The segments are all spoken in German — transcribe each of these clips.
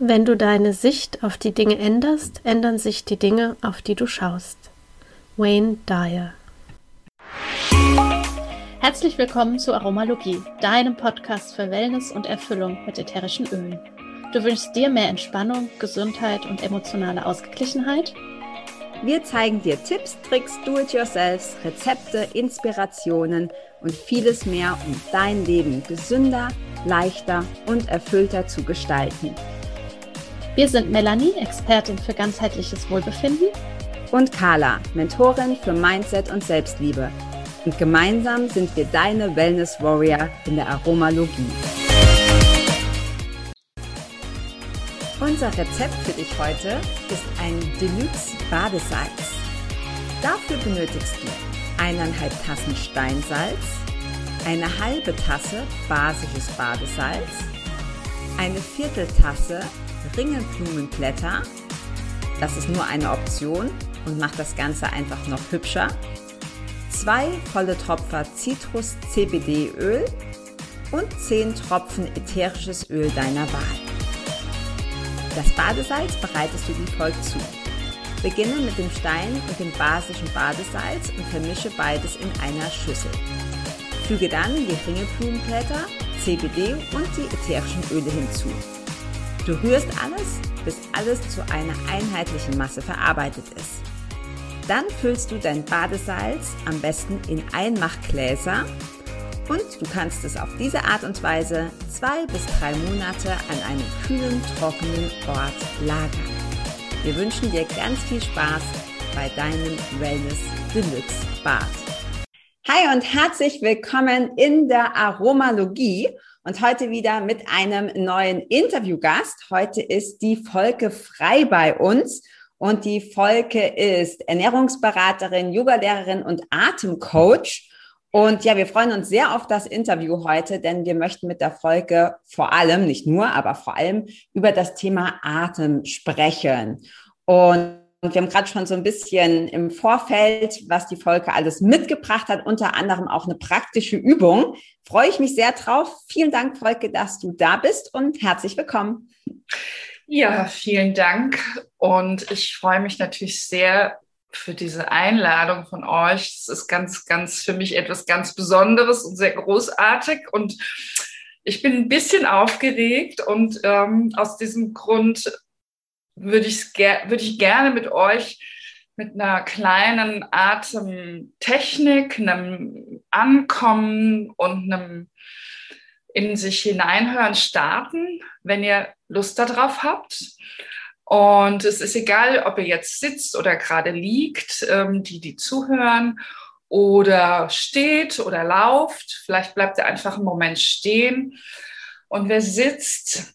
Wenn du deine Sicht auf die Dinge änderst, ändern sich die Dinge, auf die du schaust. Wayne Dyer Herzlich willkommen zu Aromalogie, deinem Podcast für Wellness und Erfüllung mit ätherischen Ölen. Du wünschst dir mehr Entspannung, Gesundheit und emotionale Ausgeglichenheit? Wir zeigen dir Tipps, Tricks, Do-it-yourselfs, Rezepte, Inspirationen und vieles mehr, um dein Leben gesünder, leichter und erfüllter zu gestalten. Wir sind Melanie, Expertin für ganzheitliches Wohlbefinden. Und Carla, Mentorin für Mindset und Selbstliebe. Und gemeinsam sind wir deine Wellness Warrior in der Aromalogie. Unser Rezept für dich heute ist ein Deluxe Badesalz. Dafür benötigst du eineinhalb Tassen Steinsalz, eine halbe Tasse basisches Badesalz, eine Vierteltasse Ringelblumenblätter. Das ist nur eine Option und macht das Ganze einfach noch hübscher. Zwei volle Tropfer Zitrus CBD Öl und 10 Tropfen ätherisches Öl deiner Wahl. Das Badesalz bereitest du wie folgt zu. Beginne mit dem Stein und dem basischen Badesalz und vermische beides in einer Schüssel. Füge dann die Ringelblumenblätter, CBD und die ätherischen Öle hinzu. Du rührst alles, bis alles zu einer einheitlichen Masse verarbeitet ist. Dann füllst du dein Badesalz am besten in Einmachgläser und du kannst es auf diese Art und Weise zwei bis drei Monate an einem kühlen, trockenen Ort lagern. Wir wünschen dir ganz viel Spaß bei deinem Wellness Deluxe Bad. Hi und herzlich willkommen in der Aromalogie und heute wieder mit einem neuen Interviewgast. Heute ist die Volke Frei bei uns und die Volke ist Ernährungsberaterin, Yogalehrerin und Atemcoach. Und ja, wir freuen uns sehr auf das Interview heute, denn wir möchten mit der Folge vor allem, nicht nur, aber vor allem über das Thema Atem sprechen. Und und wir haben gerade schon so ein bisschen im Vorfeld, was die Folge alles mitgebracht hat, unter anderem auch eine praktische Übung. Freue ich mich sehr drauf. Vielen Dank, Volke, dass du da bist und herzlich willkommen. Ja, vielen Dank. Und ich freue mich natürlich sehr für diese Einladung von euch. Es ist ganz, ganz für mich etwas ganz Besonderes und sehr großartig. Und ich bin ein bisschen aufgeregt und ähm, aus diesem Grund würde ich, würde ich gerne mit euch mit einer kleinen Atemtechnik, einem Ankommen und einem in sich hineinhören starten, wenn ihr Lust darauf habt. Und es ist egal, ob ihr jetzt sitzt oder gerade liegt, ähm, die, die zuhören, oder steht oder lauft. Vielleicht bleibt ihr einfach einen Moment stehen. Und wer sitzt,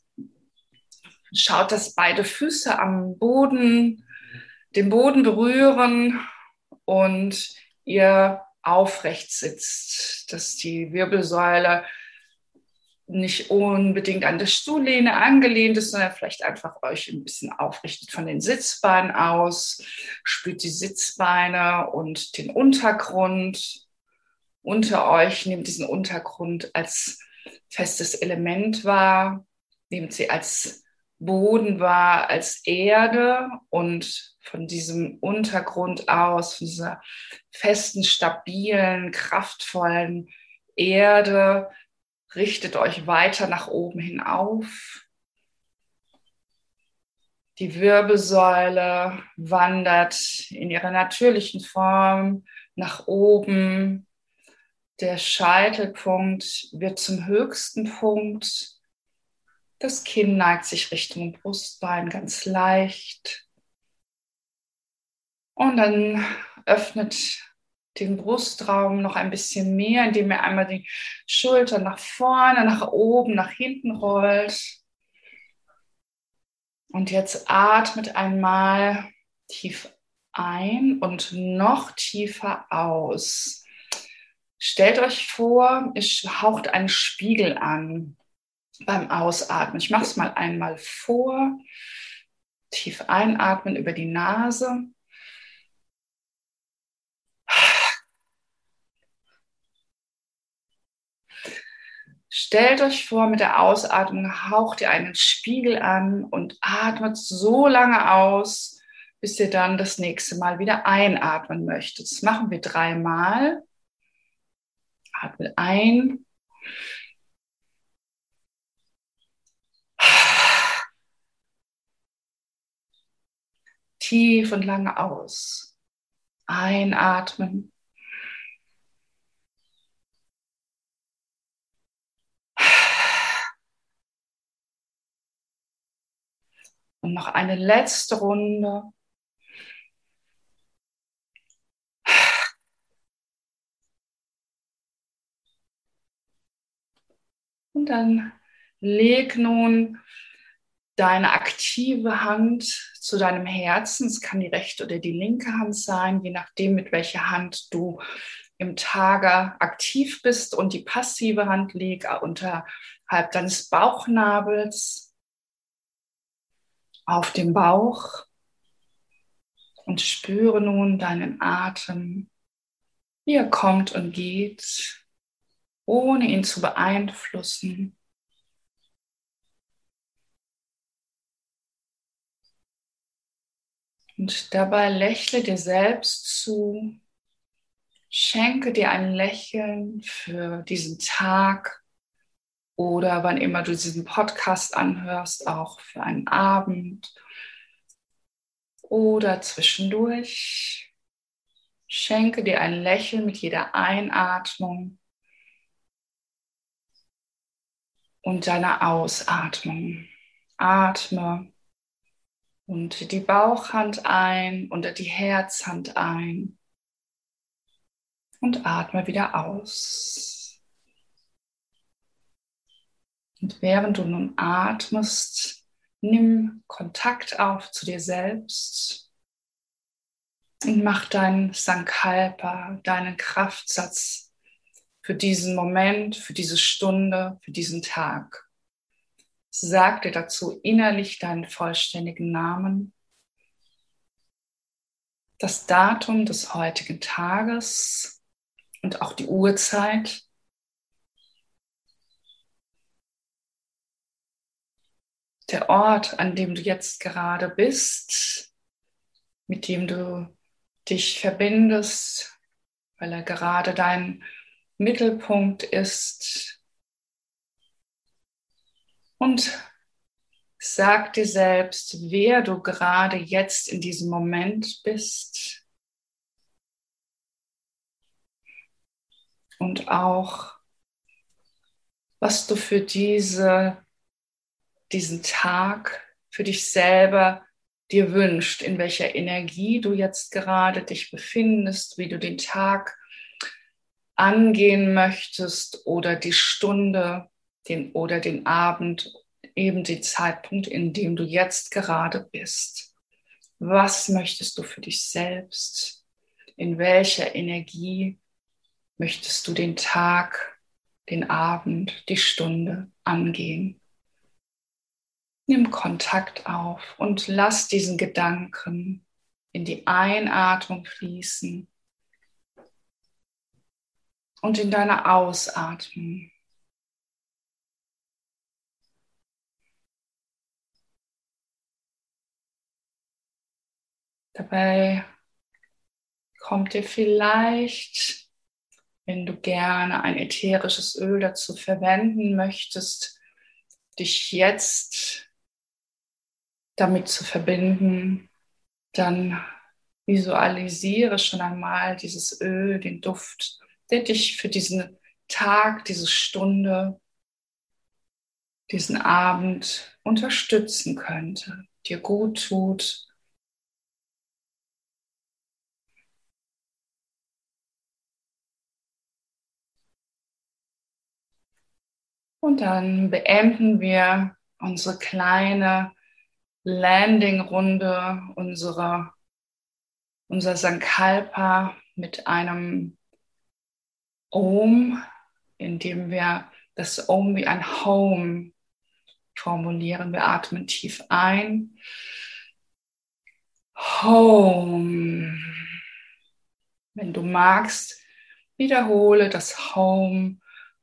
Schaut, dass beide Füße am Boden, den Boden berühren und ihr aufrecht sitzt, dass die Wirbelsäule nicht unbedingt an der Stuhllehne angelehnt ist, sondern vielleicht einfach euch ein bisschen aufrichtet von den Sitzbeinen aus. Spürt die Sitzbeine und den Untergrund unter euch. Nehmt diesen Untergrund als festes Element wahr. Nehmt sie als Boden war als Erde und von diesem Untergrund aus, von dieser festen, stabilen, kraftvollen Erde, richtet euch weiter nach oben hin auf. Die Wirbelsäule wandert in ihrer natürlichen Form nach oben. Der Scheitelpunkt wird zum höchsten Punkt das Kinn neigt sich Richtung Brustbein ganz leicht. Und dann öffnet den Brustraum noch ein bisschen mehr, indem ihr einmal die Schultern nach vorne, nach oben, nach hinten rollt. Und jetzt atmet einmal tief ein und noch tiefer aus. Stellt euch vor, es haucht einen Spiegel an beim Ausatmen. Ich mache es mal einmal vor. Tief einatmen über die Nase. Stellt euch vor, mit der Ausatmung haucht ihr einen Spiegel an und atmet so lange aus, bis ihr dann das nächste Mal wieder einatmen möchtet. Das machen wir dreimal. Atmet ein. Tief und lange aus. Einatmen. Und noch eine letzte Runde. Und dann leg nun deine aktive Hand zu deinem Herzen. Es kann die rechte oder die linke Hand sein, je nachdem, mit welcher Hand du im Tage aktiv bist. Und die passive Hand leg unterhalb deines Bauchnabels auf dem Bauch und spüre nun deinen Atem, wie er kommt und geht, ohne ihn zu beeinflussen. Und dabei lächle dir selbst zu, schenke dir ein Lächeln für diesen Tag oder wann immer du diesen Podcast anhörst, auch für einen Abend oder zwischendurch. Schenke dir ein Lächeln mit jeder Einatmung und deiner Ausatmung. Atme und die Bauchhand ein und die Herzhand ein. Und atme wieder aus. Und während du nun atmest, nimm Kontakt auf zu dir selbst und mach deinen Sankalpa, deinen Kraftsatz für diesen Moment, für diese Stunde, für diesen Tag. Sag dir dazu innerlich deinen vollständigen Namen, das Datum des heutigen Tages und auch die Uhrzeit. Der Ort, an dem du jetzt gerade bist, mit dem du dich verbindest, weil er gerade dein Mittelpunkt ist, und sag dir selbst, wer du gerade jetzt in diesem Moment bist. Und auch, was du für diese, diesen Tag, für dich selber dir wünscht, in welcher Energie du jetzt gerade dich befindest, wie du den Tag angehen möchtest oder die Stunde, den oder den Abend, eben den Zeitpunkt, in dem du jetzt gerade bist. Was möchtest du für dich selbst? In welcher Energie möchtest du den Tag, den Abend, die Stunde angehen? Nimm Kontakt auf und lass diesen Gedanken in die Einatmung fließen und in deine Ausatmung. Dabei kommt dir vielleicht, wenn du gerne ein ätherisches Öl dazu verwenden möchtest, dich jetzt damit zu verbinden, dann visualisiere schon einmal dieses Öl, den Duft, der dich für diesen Tag, diese Stunde, diesen Abend unterstützen könnte, dir gut tut Und dann beenden wir unsere kleine Landing-Runde, unsere, unser Sankalpa mit einem Om, indem wir das Om wie ein Home formulieren. Wir atmen tief ein. Home. Wenn du magst, wiederhole das Home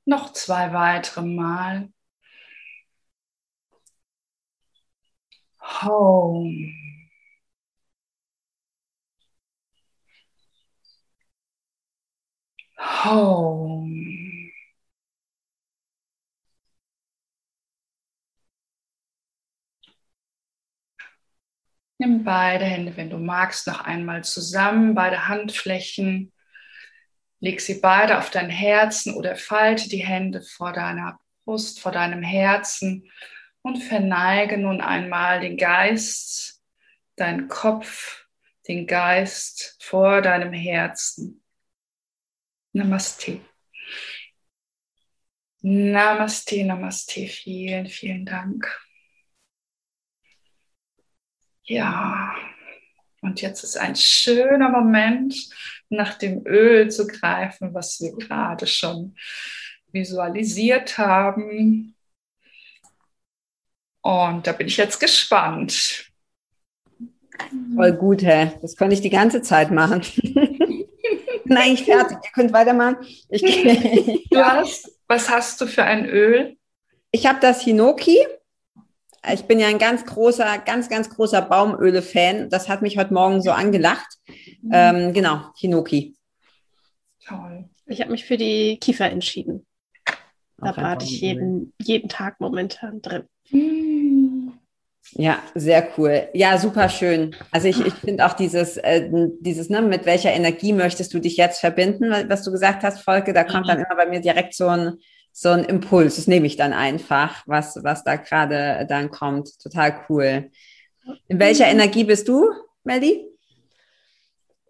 Noch zwei weitere Mal. Home. Home. Nimm beide Hände, wenn du magst, noch einmal zusammen, beide Handflächen. Leg sie beide auf dein Herzen oder falte die Hände vor deiner Brust, vor deinem Herzen und verneige nun einmal den Geist, deinen Kopf, den Geist vor deinem Herzen. Namaste. Namaste, Namaste. Vielen, vielen Dank. Ja, und jetzt ist ein schöner Moment, nach dem Öl zu greifen, was wir gerade schon visualisiert haben. Und da bin ich jetzt gespannt. Voll gut, hä? Das konnte ich die ganze Zeit machen. bin eigentlich fertig. Ihr könnt weitermachen. Ich, du hast, was hast du für ein Öl? Ich habe das Hinoki. Ich bin ja ein ganz großer, ganz, ganz großer Baumöle-Fan. Das hat mich heute Morgen so angelacht. Mhm. Ähm, genau, Hinoki. Toll. Ich habe mich für die Kiefer entschieden. Da bade ich jeden, jeden Tag momentan drin. Ja, sehr cool. Ja, super schön. Also ich, ich finde auch dieses, äh, dieses, ne, mit welcher Energie möchtest du dich jetzt verbinden, was du gesagt hast, Volke, da kommt dann mhm. immer bei mir direkt so ein, so ein Impuls. Das nehme ich dann einfach, was, was da gerade dann kommt. Total cool. In welcher mhm. Energie bist du, Melly?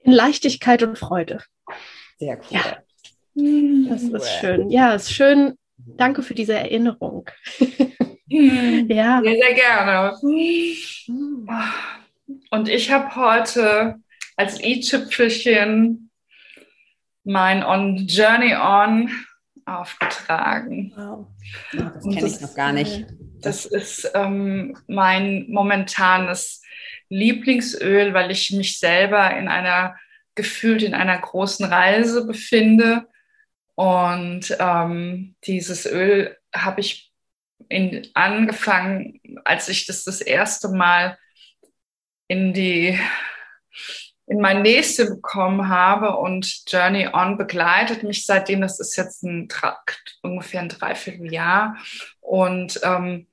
In Leichtigkeit und Freude. Sehr cool. Ja. Das ist schön. Ja, es ist schön. Danke für diese Erinnerung. ja. Sehr, sehr gerne. Und ich habe heute als i-Tüpfelchen mein On Journey On aufgetragen. Wow. Das kenne ich noch gar nicht. Das ist ähm, mein momentanes Lieblingsöl, weil ich mich selber in einer gefühlt in einer großen Reise befinde. Und ähm, dieses Öl habe ich in, angefangen, als ich das das erste Mal in die in mein Nächste bekommen habe und Journey On begleitet mich seitdem. Das ist jetzt ein ungefähr ein Dreivierteljahr. Und ähm,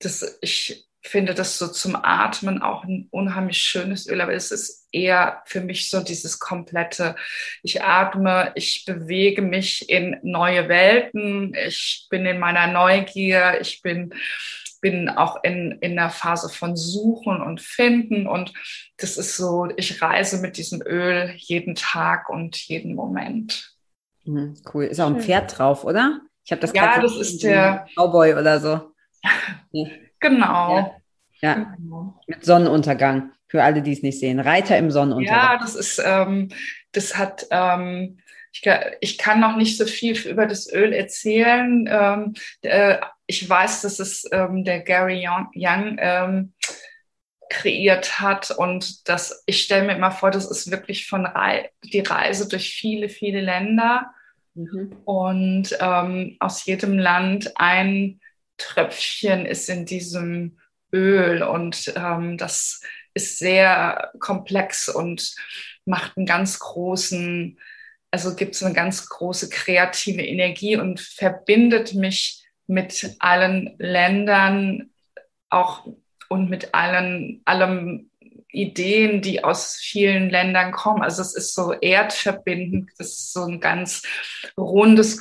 das ich finde das so zum Atmen auch ein unheimlich schönes Öl, aber es ist eher für mich so dieses komplette, ich atme, ich bewege mich in neue Welten, ich bin in meiner Neugier, ich bin bin auch in, in der Phase von Suchen und Finden und das ist so, ich reise mit diesem Öl jeden Tag und jeden Moment. Mhm, cool. Ist auch ein Pferd drauf, oder? Ich habe das Ja, das ist der Cowboy oder so. Genau. Ja. ja. Genau. Mit Sonnenuntergang. Für alle, die es nicht sehen. Reiter im Sonnenuntergang. Ja, das ist, ähm, das hat, ähm, ich, ich, kann noch nicht so viel über das Öl erzählen. Ähm, äh, ich weiß, dass es ähm, der Gary Young, Young ähm, kreiert hat und das, ich stelle mir immer vor, das ist wirklich von Rei die Reise durch viele, viele Länder mhm. und ähm, aus jedem Land ein Tröpfchen ist in diesem Öl und ähm, das ist sehr komplex und macht einen ganz großen, also gibt es eine ganz große kreative Energie und verbindet mich mit allen Ländern auch und mit allen, allem Ideen, die aus vielen Ländern kommen. Also es ist so erdverbindend, das ist so ein ganz rundes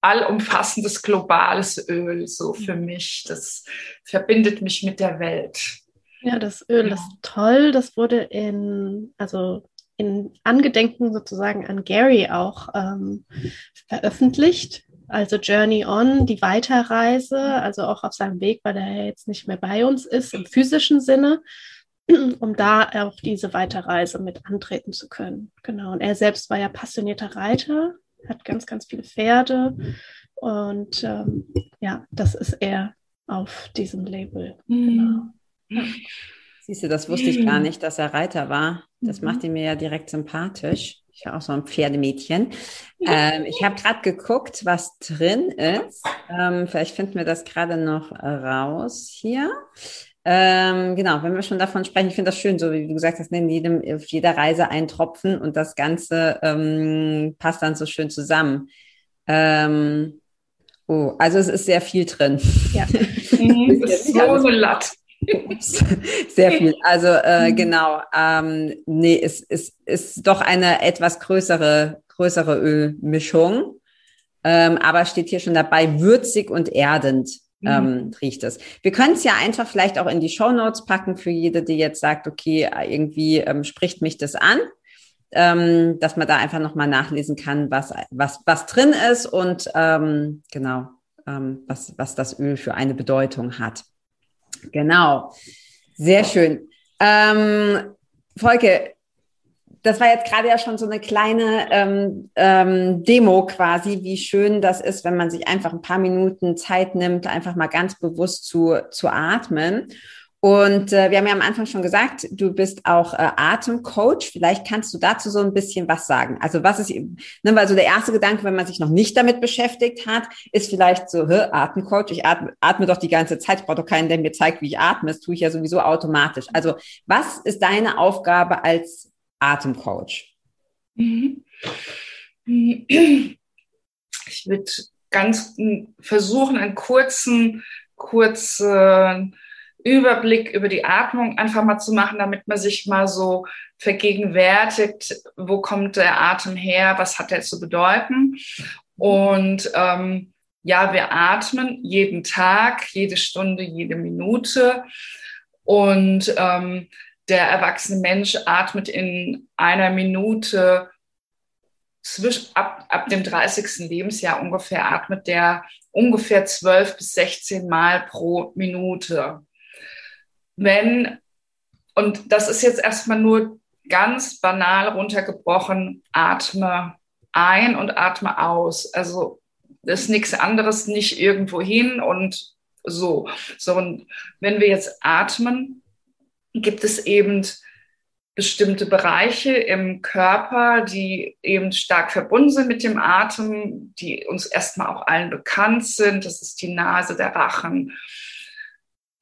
allumfassendes globales Öl, so für mich. Das verbindet mich mit der Welt. Ja, das Öl ist toll. Das wurde in, also in Angedenken sozusagen an Gary auch ähm, veröffentlicht. Also Journey On, die Weiterreise, also auch auf seinem Weg, weil er jetzt nicht mehr bei uns ist, im physischen Sinne, um da auch diese Weiterreise mit antreten zu können. Genau. Und er selbst war ja passionierter Reiter, hat ganz, ganz viele Pferde. Und ähm, ja, das ist er auf diesem Label. Mhm. Genau. Siehst du, das wusste ich gar nicht, dass er Reiter war. Das mhm. macht ihn mir ja direkt sympathisch. Ich bin auch so ein Pferdemädchen. Ähm, ich habe gerade geguckt, was drin ist. Ähm, vielleicht finden wir das gerade noch raus hier. Ähm, genau, wenn wir schon davon sprechen, ich finde das schön, so wie du gesagt hast, in jedem, auf jeder Reise ein Tropfen und das Ganze ähm, passt dann so schön zusammen. Ähm, oh, also es ist sehr viel drin. Ja. Mhm, so eine Latt. Sehr viel. Also äh, mhm. genau. Ähm, nee, es, es ist doch eine etwas größere, größere Ölmischung. Ähm, aber steht hier schon dabei, würzig und erdend mhm. ähm, riecht es. Wir können es ja einfach vielleicht auch in die Show Notes packen für jede, die jetzt sagt, okay, irgendwie ähm, spricht mich das an. Ähm, dass man da einfach nochmal nachlesen kann, was, was, was drin ist und ähm, genau, ähm, was, was das Öl für eine Bedeutung hat. Genau. Sehr schön. Ähm, Volke, das war jetzt gerade ja schon so eine kleine ähm, ähm, Demo quasi, wie schön das ist, wenn man sich einfach ein paar Minuten Zeit nimmt, einfach mal ganz bewusst zu, zu atmen. Und äh, wir haben ja am Anfang schon gesagt, du bist auch äh, Atemcoach. Vielleicht kannst du dazu so ein bisschen was sagen. Also was ist, ne, weil so der erste Gedanke, wenn man sich noch nicht damit beschäftigt hat, ist vielleicht so, Hä, Atemcoach, ich atme, atme doch die ganze Zeit, ich brauche doch keinen, der mir zeigt, wie ich atme. Das tue ich ja sowieso automatisch. Also was ist deine Aufgabe als Atemcoach? Ich würde ganz versuchen, einen kurzen, kurzen Überblick über die Atmung einfach mal zu machen, damit man sich mal so vergegenwärtigt, wo kommt der Atem her, was hat er zu bedeuten. Und ähm, ja, wir atmen jeden Tag, jede Stunde, jede Minute. Und ähm, der erwachsene Mensch atmet in einer Minute zwischen, ab, ab dem 30. Lebensjahr ungefähr atmet der ungefähr 12 bis 16 Mal pro Minute wenn, und das ist jetzt erstmal nur ganz banal runtergebrochen, atme ein und atme aus. Also das ist nichts anderes, nicht irgendwo hin und so. So, und wenn wir jetzt atmen, gibt es eben bestimmte Bereiche im Körper, die eben stark verbunden sind mit dem Atem, die uns erstmal auch allen bekannt sind. Das ist die Nase, der Rachen,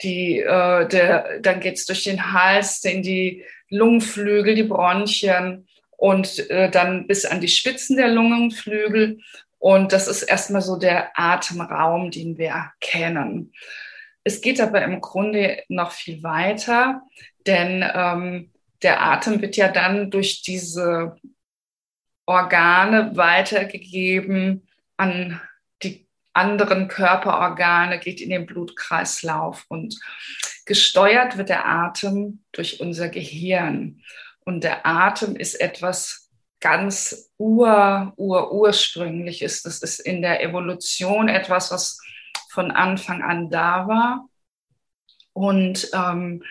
die, äh, der, dann geht's durch den Hals, in die Lungenflügel, die Bronchien und äh, dann bis an die Spitzen der Lungenflügel. Und das ist erstmal so der Atemraum, den wir kennen. Es geht aber im Grunde noch viel weiter, denn ähm, der Atem wird ja dann durch diese Organe weitergegeben an anderen Körperorgane, geht in den Blutkreislauf und gesteuert wird der Atem durch unser Gehirn. Und der Atem ist etwas ganz ur, ur, ursprüngliches. Das ist in der Evolution etwas, was von Anfang an da war. Und ähm,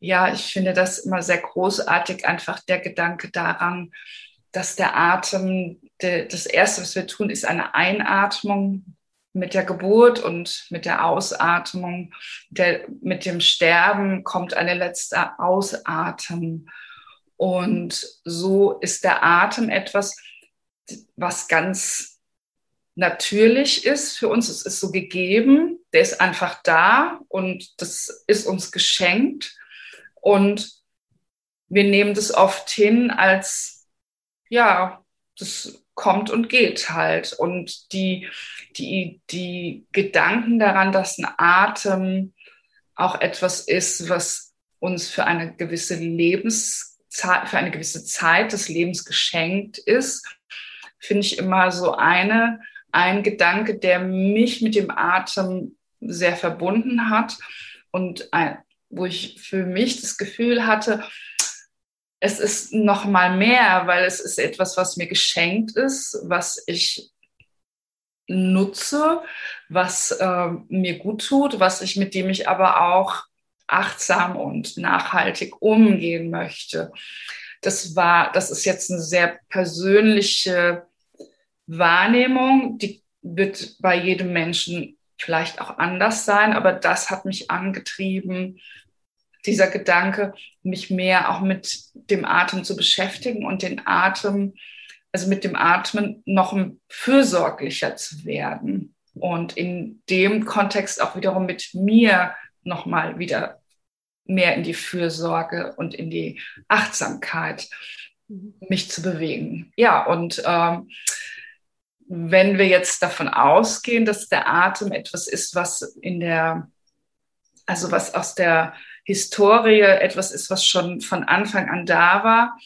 ja, ich finde das immer sehr großartig, einfach der Gedanke daran, dass der Atem, de, das Erste, was wir tun, ist eine Einatmung mit der Geburt und mit der Ausatmung, der, mit dem Sterben kommt eine letzte Ausatmen. Und so ist der Atem etwas, was ganz natürlich ist für uns. Es ist so gegeben, der ist einfach da und das ist uns geschenkt. Und wir nehmen das oft hin als, ja, das kommt und geht halt. Und die, die, die Gedanken daran, dass ein Atem auch etwas ist, was uns für eine gewisse Lebenszeit, für eine gewisse Zeit des Lebens geschenkt ist, finde ich immer so eine, ein Gedanke, der mich mit dem Atem sehr verbunden hat und ein, wo ich für mich das Gefühl hatte, es ist noch mal mehr, weil es ist etwas, was mir geschenkt ist, was ich nutze, was äh, mir gut tut, was ich mit dem ich aber auch achtsam und nachhaltig umgehen möchte. Das war, das ist jetzt eine sehr persönliche Wahrnehmung, die wird bei jedem Menschen vielleicht auch anders sein, aber das hat mich angetrieben, dieser Gedanke, mich mehr auch mit dem Atem zu beschäftigen und den Atem also mit dem Atmen noch fürsorglicher zu werden und in dem Kontext auch wiederum mit mir nochmal wieder mehr in die Fürsorge und in die Achtsamkeit mhm. mich zu bewegen. Ja, und ähm, wenn wir jetzt davon ausgehen, dass der Atem etwas ist, was in der, also was aus der Historie etwas ist, was schon von Anfang an da war,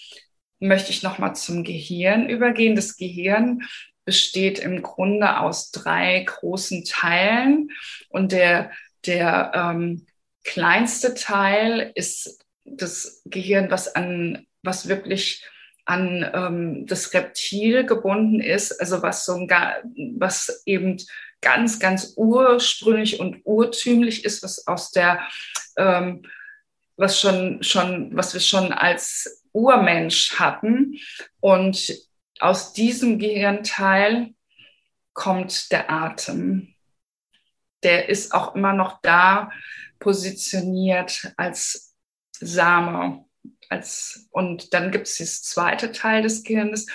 möchte ich nochmal zum Gehirn übergehen. Das Gehirn besteht im Grunde aus drei großen Teilen und der, der ähm, kleinste Teil ist das Gehirn, was an, was wirklich an ähm, das Reptil gebunden ist, also was so ein, was eben ganz, ganz ursprünglich und urtümlich ist, was aus der, ähm, was schon, schon, was wir schon als Urmensch hatten. Und aus diesem Gehirnteil kommt der Atem. Der ist auch immer noch da positioniert als Same. Als, und dann gibt es das zweite Teil des Gehirns,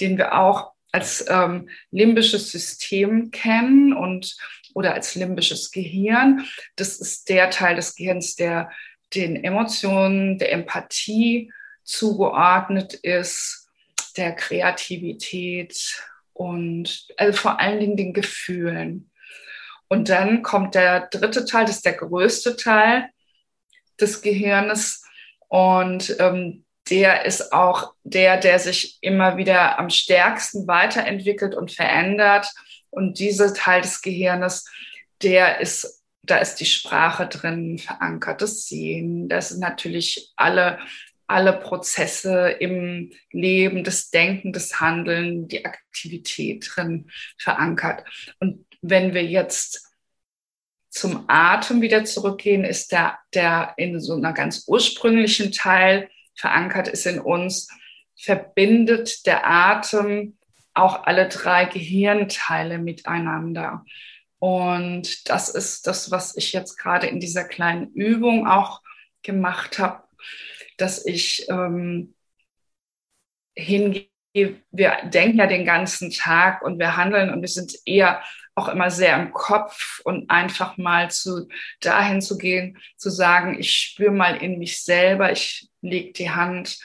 den wir auch als ähm, limbisches System kennen und oder als limbisches Gehirn. Das ist der Teil des Gehirns, der den Emotionen, der Empathie zugeordnet ist, der Kreativität und also vor allen Dingen den Gefühlen. Und dann kommt der dritte Teil, das ist der größte Teil des Gehirnes. Und ähm, der ist auch der, der sich immer wieder am stärksten weiterentwickelt und verändert. Und dieser Teil des Gehirnes, der ist, da ist die Sprache drin verankert, das Sehen, das sind natürlich alle alle Prozesse im Leben, das Denken, das Handeln, die Aktivität drin verankert. Und wenn wir jetzt zum Atem wieder zurückgehen, ist der, der in so einer ganz ursprünglichen Teil verankert ist in uns, verbindet der Atem auch alle drei Gehirnteile miteinander. Und das ist das, was ich jetzt gerade in dieser kleinen Übung auch gemacht habe, dass ich ähm, hingehe, wir denken ja den ganzen Tag und wir handeln und wir sind eher auch immer sehr im Kopf und einfach mal zu dahin zu gehen, zu sagen, ich spüre mal in mich selber, ich lege die Hand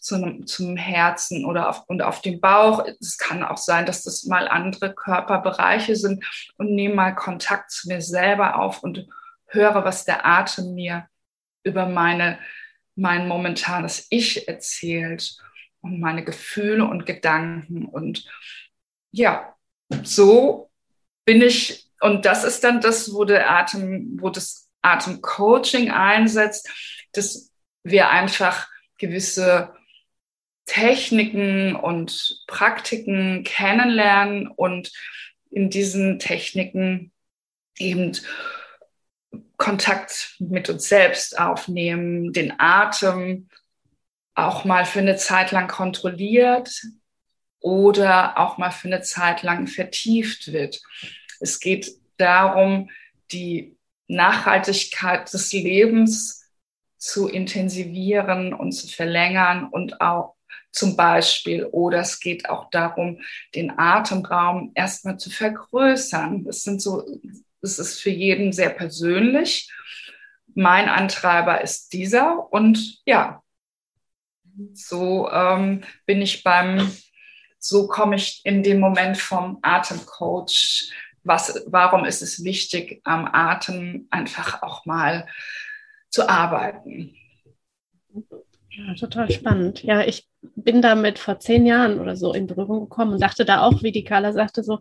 zum, zum Herzen oder auf, und auf den Bauch. Es kann auch sein, dass das mal andere Körperbereiche sind und nehme mal Kontakt zu mir selber auf und höre, was der Atem mir über meine mein momentanes Ich erzählt und meine Gefühle und Gedanken. Und ja, so bin ich, und das ist dann das, wo der Atem, wo das Atemcoaching einsetzt, dass wir einfach gewisse Techniken und Praktiken kennenlernen und in diesen Techniken eben Kontakt mit uns selbst aufnehmen, den Atem auch mal für eine Zeit lang kontrolliert oder auch mal für eine Zeit lang vertieft wird. Es geht darum, die Nachhaltigkeit des Lebens zu intensivieren und zu verlängern und auch zum Beispiel, oder es geht auch darum, den Atemraum erstmal zu vergrößern. Das sind so es ist für jeden sehr persönlich. Mein Antreiber ist dieser und ja, so ähm, bin ich beim, so komme ich in den Moment vom Atemcoach. Was, warum ist es wichtig, am Atem einfach auch mal zu arbeiten? Ja, total spannend. Ja, ich bin damit vor zehn Jahren oder so in Berührung gekommen und dachte da auch, wie die Carla sagte, so,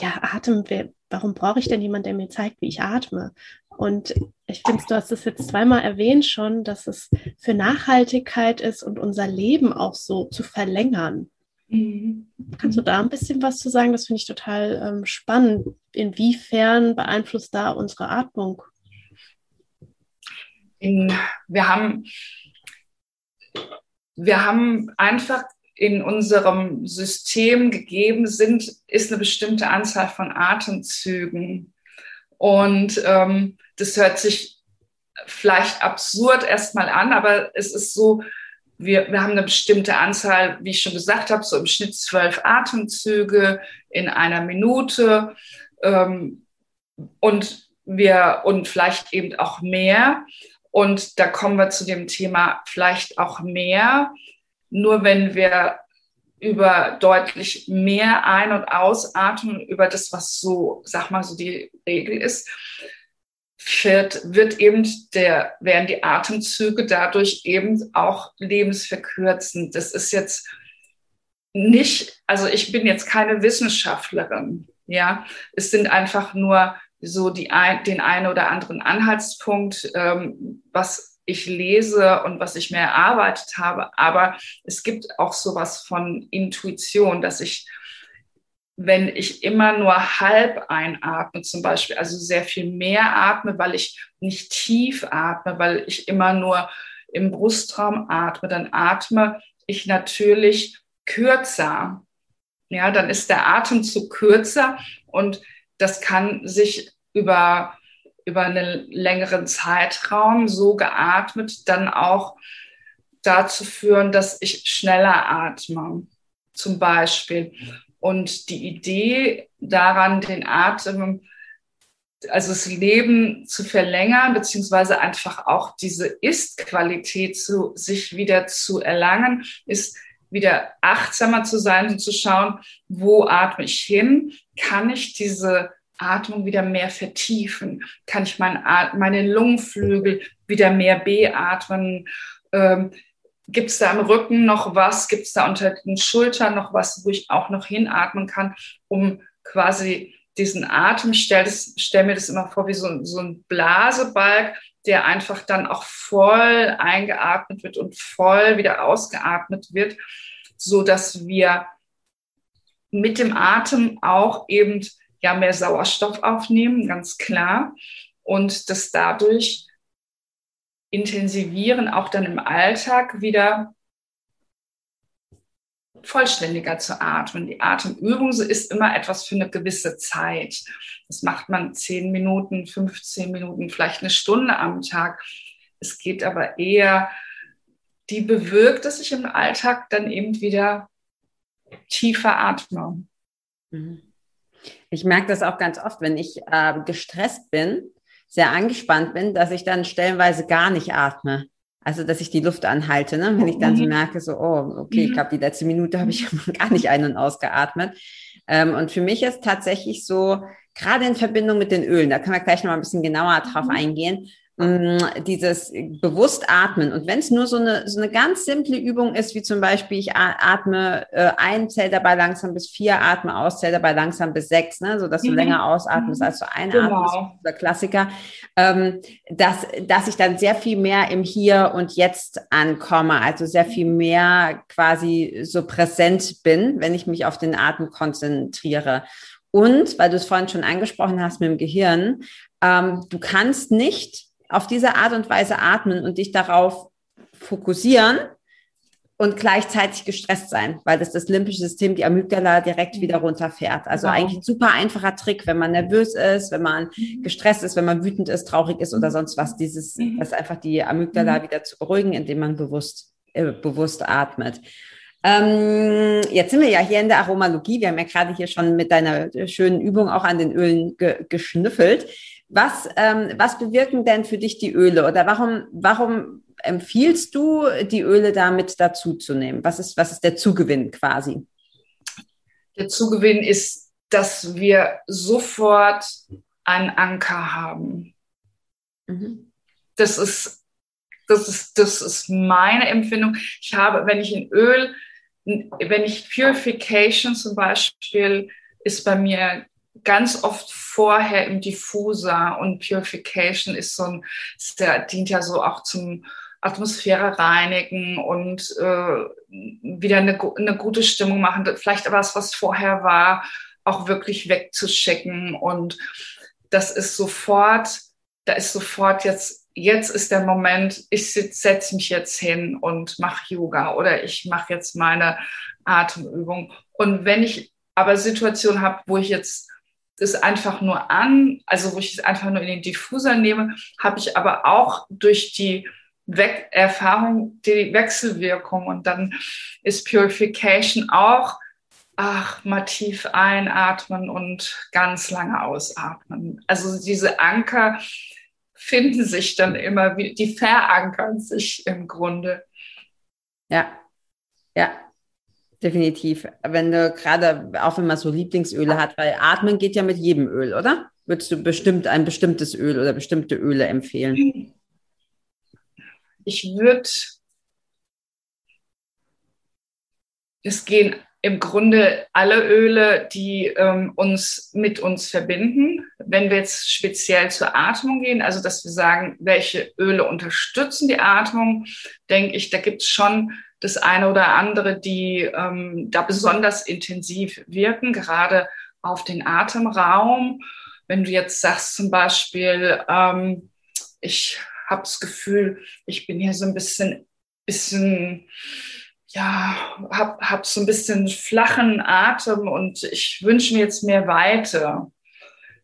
ja, Atem, warum brauche ich denn jemanden, der mir zeigt, wie ich atme? Und ich finde, du hast es jetzt zweimal erwähnt schon, dass es für Nachhaltigkeit ist und unser Leben auch so zu verlängern. Mhm. Kannst du da ein bisschen was zu sagen? Das finde ich total ähm, spannend. Inwiefern beeinflusst da unsere Atmung? In, wir haben wir haben einfach in unserem System gegeben sind, ist eine bestimmte Anzahl von Atemzügen. Und ähm, das hört sich vielleicht absurd erstmal an, aber es ist so, wir, wir haben eine bestimmte Anzahl, wie ich schon gesagt habe, so im Schnitt zwölf Atemzüge in einer Minute. Ähm, und wir, und vielleicht eben auch mehr. Und da kommen wir zu dem Thema vielleicht auch mehr. Nur wenn wir über deutlich mehr ein- und ausatmen, über das, was so, sag mal, so die Regel ist, wird, wird eben der, werden die Atemzüge dadurch eben auch lebensverkürzend. Das ist jetzt nicht, also ich bin jetzt keine Wissenschaftlerin, ja. Es sind einfach nur so die ein, den einen oder anderen Anhaltspunkt, ähm, was ich lese und was ich mir erarbeitet habe. Aber es gibt auch sowas von Intuition, dass ich, wenn ich immer nur halb einatme, zum Beispiel, also sehr viel mehr atme, weil ich nicht tief atme, weil ich immer nur im Brustraum atme, dann atme ich natürlich kürzer. Ja, dann ist der Atemzug kürzer und das kann sich über, über einen längeren Zeitraum so geatmet dann auch dazu führen, dass ich schneller atme, zum Beispiel. Und die Idee daran, den Atem, also das Leben zu verlängern, beziehungsweise einfach auch diese Ist-Qualität zu sich wieder zu erlangen, ist wieder achtsamer zu sein und zu schauen, wo atme ich hin? Kann ich diese Atmung wieder mehr vertiefen? Kann ich mein, meine Lungenflügel wieder mehr beatmen? Ähm, Gibt es da im Rücken noch was? Gibt es da unter den Schultern noch was, wo ich auch noch hinatmen kann, um quasi diesen Atem, ich stelle stell mir das immer vor wie so, so ein Blasebalg, der einfach dann auch voll eingeatmet wird und voll wieder ausgeatmet wird, so dass wir mit dem Atem auch eben ja mehr Sauerstoff aufnehmen, ganz klar, und das dadurch intensivieren, auch dann im Alltag wieder vollständiger zu atmen. Die Atemübung ist immer etwas für eine gewisse Zeit. Das macht man zehn Minuten, 15 Minuten, vielleicht eine Stunde am Tag. Es geht aber eher, die bewirkt, dass ich im Alltag dann eben wieder tiefer atme. Mhm. Ich merke das auch ganz oft, wenn ich äh, gestresst bin, sehr angespannt bin, dass ich dann stellenweise gar nicht atme. Also, dass ich die Luft anhalte, ne? wenn ich dann so mhm. merke, so, oh, okay, ich mhm. glaube, die letzte Minute habe ich gar nicht ein- und ausgeatmet. Ähm, und für mich ist tatsächlich so, gerade in Verbindung mit den Ölen, da können wir gleich noch mal ein bisschen genauer drauf mhm. eingehen, dieses bewusst atmen. Und wenn es nur so eine, so eine ganz simple Übung ist, wie zum Beispiel, ich atme äh, ein, zähl dabei langsam bis vier, atme aus, zähl dabei langsam bis sechs, ne, so dass du mhm. länger ausatmest, als du einatmest, genau. der Klassiker, ähm, dass, dass ich dann sehr viel mehr im Hier und Jetzt ankomme, also sehr viel mehr quasi so präsent bin, wenn ich mich auf den Atem konzentriere. Und, weil du es vorhin schon angesprochen hast mit dem Gehirn, ähm, du kannst nicht auf diese Art und Weise atmen und dich darauf fokussieren und gleichzeitig gestresst sein, weil das das limbische System, die Amygdala direkt wieder runterfährt. Also wow. eigentlich ein super einfacher Trick, wenn man nervös ist, wenn man mhm. gestresst ist, wenn man wütend ist, traurig ist oder mhm. sonst was, dieses, mhm. das einfach die Amygdala wieder zu beruhigen, indem man bewusst, äh, bewusst atmet. Ähm, jetzt sind wir ja hier in der Aromalogie. Wir haben ja gerade hier schon mit deiner schönen Übung auch an den Ölen ge geschnüffelt. Was, ähm, was bewirken denn für dich die Öle oder warum, warum empfiehlst du, die Öle damit dazu zu nehmen? Was ist, was ist der Zugewinn quasi? Der Zugewinn ist, dass wir sofort einen Anker haben. Mhm. Das ist, das ist, das ist meine Empfindung. Ich habe, wenn ich in Öl, wenn ich Purification zum Beispiel, ist bei mir ganz oft vorher im Diffuser und Purification ist so ein, der dient ja so auch zum Atmosphäre reinigen und äh, wieder eine, eine gute Stimmung machen, vielleicht was, was vorher war, auch wirklich wegzuschicken und das ist sofort, da ist sofort jetzt, jetzt ist der Moment, ich setze mich jetzt hin und mache Yoga oder ich mache jetzt meine Atemübung. Und wenn ich aber Situationen habe, wo ich jetzt es einfach nur an, also wo ich es einfach nur in den Diffuser nehme, habe ich aber auch durch die We Erfahrung, die Wechselwirkung. Und dann ist Purification auch, ach, mal tief einatmen und ganz lange ausatmen. Also diese Anker finden sich dann immer, die verankern sich im Grunde. Ja, ja, definitiv. Wenn du gerade, auch wenn man so Lieblingsöle hat, weil Atmen geht ja mit jedem Öl, oder? Würdest du bestimmt ein bestimmtes Öl oder bestimmte Öle empfehlen? Ich würde, es gehen im Grunde alle Öle, die ähm, uns mit uns verbinden. Wenn wir jetzt speziell zur Atmung gehen, also dass wir sagen, welche Öle unterstützen die Atmung, denke ich, da gibt es schon das eine oder andere, die ähm, da besonders intensiv wirken, gerade auf den Atemraum. Wenn du jetzt sagst zum Beispiel, ähm, ich habe das Gefühl, ich bin hier so ein bisschen, bisschen ja, habe hab so ein bisschen flachen Atem und ich wünsche mir jetzt mehr Weite.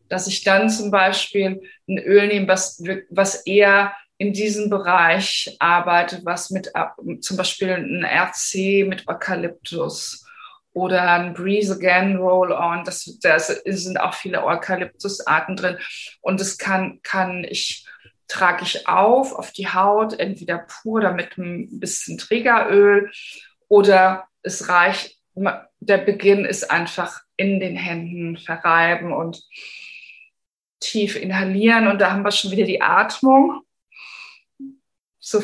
Dass ich dann zum Beispiel ein Öl nehme, was, was eher in diesem Bereich arbeitet, was mit zum Beispiel ein RC mit Eukalyptus oder ein Breeze Again Roll-On. Das, das sind auch viele Eukalyptusarten drin. Und das kann, kann ich, trage ich auf auf die Haut, entweder pur oder mit ein bisschen Trägeröl oder es reicht, der Beginn ist einfach in den Händen verreiben und tief inhalieren. Und da haben wir schon wieder die Atmung so,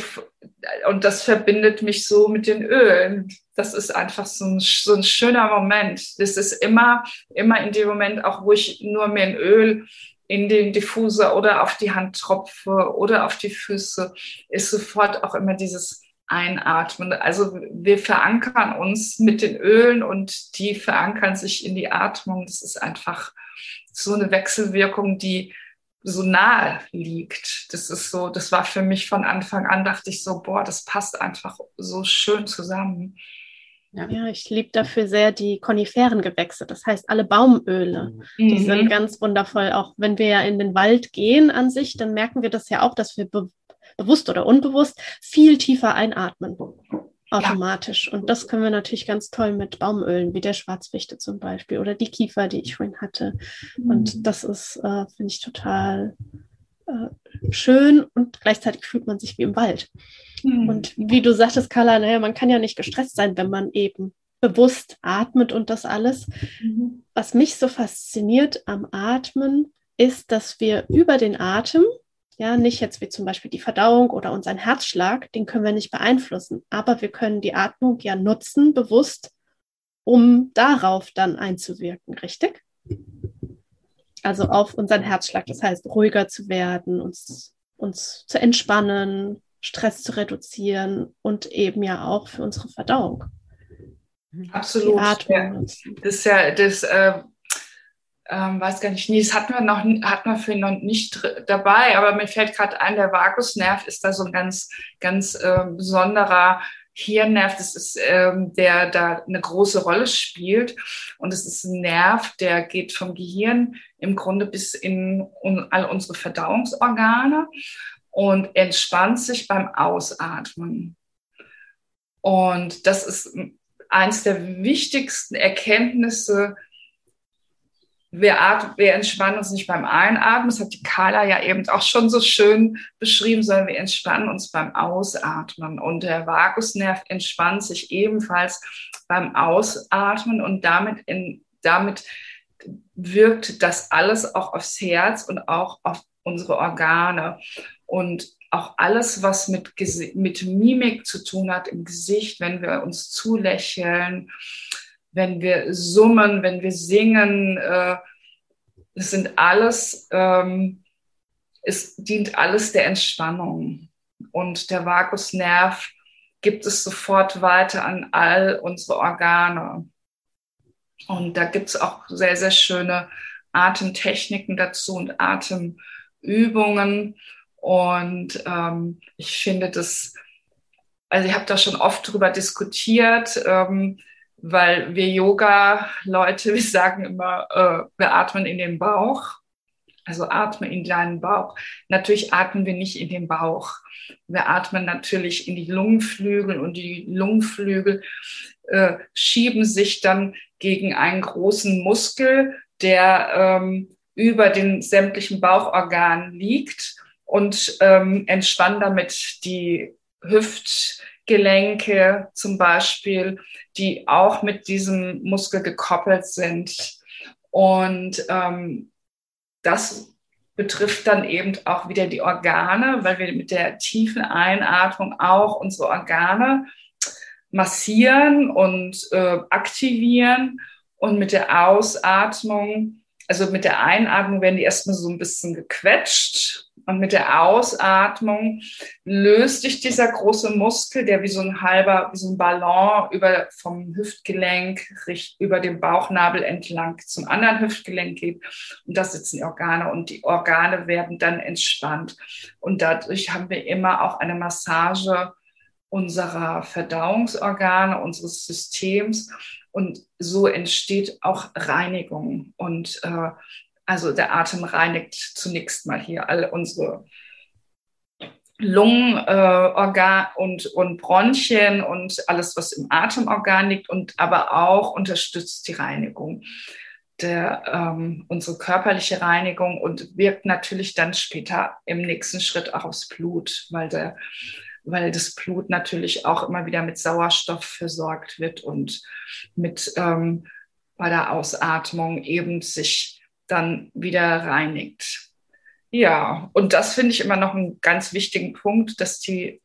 und das verbindet mich so mit den Ölen. Das ist einfach so ein, so ein schöner Moment. Das ist immer, immer in dem Moment, auch wo ich nur mir ein Öl in den Diffuser oder auf die Hand tropfe oder auf die Füße, ist sofort auch immer dieses Einatmen. Also wir verankern uns mit den Ölen und die verankern sich in die Atmung. Das ist einfach so eine Wechselwirkung, die so nahe liegt. Das ist so, das war für mich von Anfang an, dachte ich so, boah, das passt einfach so schön zusammen. Ja, ja ich liebe dafür sehr die Koniferengewächse, das heißt alle Baumöle. Mhm. Die sind ganz wundervoll. Auch wenn wir ja in den Wald gehen an sich, dann merken wir das ja auch, dass wir be bewusst oder unbewusst viel tiefer einatmen automatisch. Ja. Und das können wir natürlich ganz toll mit Baumölen, wie der Schwarzwichte zum Beispiel oder die Kiefer, die ich vorhin hatte. Mhm. Und das ist, äh, finde ich, total äh, schön und gleichzeitig fühlt man sich wie im Wald. Mhm. Und wie du sagtest, Carla, naja, man kann ja nicht gestresst sein, wenn man eben bewusst atmet und das alles. Mhm. Was mich so fasziniert am Atmen, ist, dass wir über den Atem ja, nicht jetzt wie zum Beispiel die Verdauung oder unseren Herzschlag, den können wir nicht beeinflussen, aber wir können die Atmung ja nutzen, bewusst, um darauf dann einzuwirken, richtig? Also auf unseren Herzschlag, das heißt, ruhiger zu werden, uns, uns zu entspannen, Stress zu reduzieren und eben ja auch für unsere Verdauung. Absolut. Ja. Das ist ja das, äh, ähm, weiß gar nicht, nee, das hatten wir noch, hatten wir für noch nicht dabei, aber mir fällt gerade ein, der Vagusnerv ist da so ein ganz, ganz äh, besonderer Hirnnerv, das ist, ähm, der da eine große Rolle spielt. Und es ist ein Nerv, der geht vom Gehirn im Grunde bis in un, all unsere Verdauungsorgane und entspannt sich beim Ausatmen. Und das ist eins der wichtigsten Erkenntnisse, wir, atmen, wir entspannen uns nicht beim Einatmen, das hat die Carla ja eben auch schon so schön beschrieben, sondern wir entspannen uns beim Ausatmen. Und der Vagusnerv entspannt sich ebenfalls beim Ausatmen und damit, in, damit wirkt das alles auch aufs Herz und auch auf unsere Organe. Und auch alles, was mit, mit Mimik zu tun hat im Gesicht, wenn wir uns zulächeln, wenn wir summen, wenn wir singen, äh, das sind alles, ähm, es dient alles der Entspannung. Und der Vagusnerv gibt es sofort weiter an all unsere Organe. Und da gibt es auch sehr, sehr schöne Atemtechniken dazu und Atemübungen. Und ähm, ich finde das, also ich habe da schon oft drüber diskutiert. Ähm, weil wir Yoga-Leute, wir sagen immer, äh, wir atmen in den Bauch. Also atme in deinen Bauch. Natürlich atmen wir nicht in den Bauch. Wir atmen natürlich in die Lungenflügel und die Lungenflügel äh, schieben sich dann gegen einen großen Muskel, der ähm, über den sämtlichen Bauchorganen liegt und ähm, entspannen damit die Hüftgelenke zum Beispiel, die auch mit diesem Muskel gekoppelt sind. Und ähm, das betrifft dann eben auch wieder die Organe, weil wir mit der tiefen Einatmung auch unsere Organe massieren und äh, aktivieren und mit der Ausatmung also mit der Einatmung werden die erstmal so ein bisschen gequetscht und mit der Ausatmung löst sich dieser große Muskel, der wie so ein halber, wie so ein Ballon über vom Hüftgelenk über den Bauchnabel entlang zum anderen Hüftgelenk geht. Und da sitzen die Organe und die Organe werden dann entspannt. Und dadurch haben wir immer auch eine Massage unserer Verdauungsorgane, unseres Systems. Und so entsteht auch Reinigung. Und äh, also der Atem reinigt zunächst mal hier alle unsere Lungen äh, und, und Bronchien und alles, was im Atemorgan liegt, und aber auch unterstützt die Reinigung, der, ähm, unsere körperliche Reinigung und wirkt natürlich dann später im nächsten Schritt auch aufs Blut, weil der weil das Blut natürlich auch immer wieder mit Sauerstoff versorgt wird und mit ähm, bei der Ausatmung eben sich dann wieder reinigt. Ja, und das finde ich immer noch einen ganz wichtigen Punkt, dass die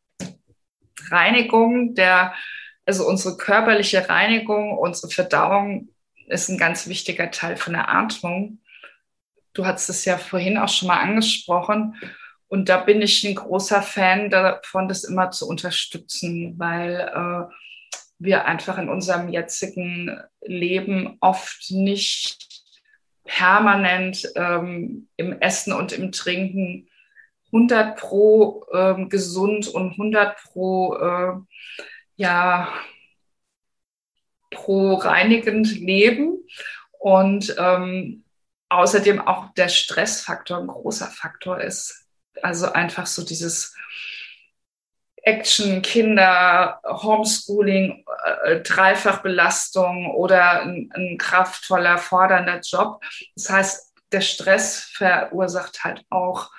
Reinigung der, also unsere körperliche Reinigung, unsere Verdauung ist ein ganz wichtiger Teil von der Atmung. Du hast es ja vorhin auch schon mal angesprochen. Und da bin ich ein großer Fan davon, das immer zu unterstützen, weil äh, wir einfach in unserem jetzigen Leben oft nicht permanent ähm, im Essen und im Trinken 100 pro ähm, gesund und 100 pro äh, ja pro reinigend leben und ähm, außerdem auch der Stressfaktor ein großer Faktor ist. Also einfach so dieses Action, Kinder, Homeschooling, äh, Dreifachbelastung oder ein, ein kraftvoller, fordernder Job. Das heißt, der Stress verursacht halt auch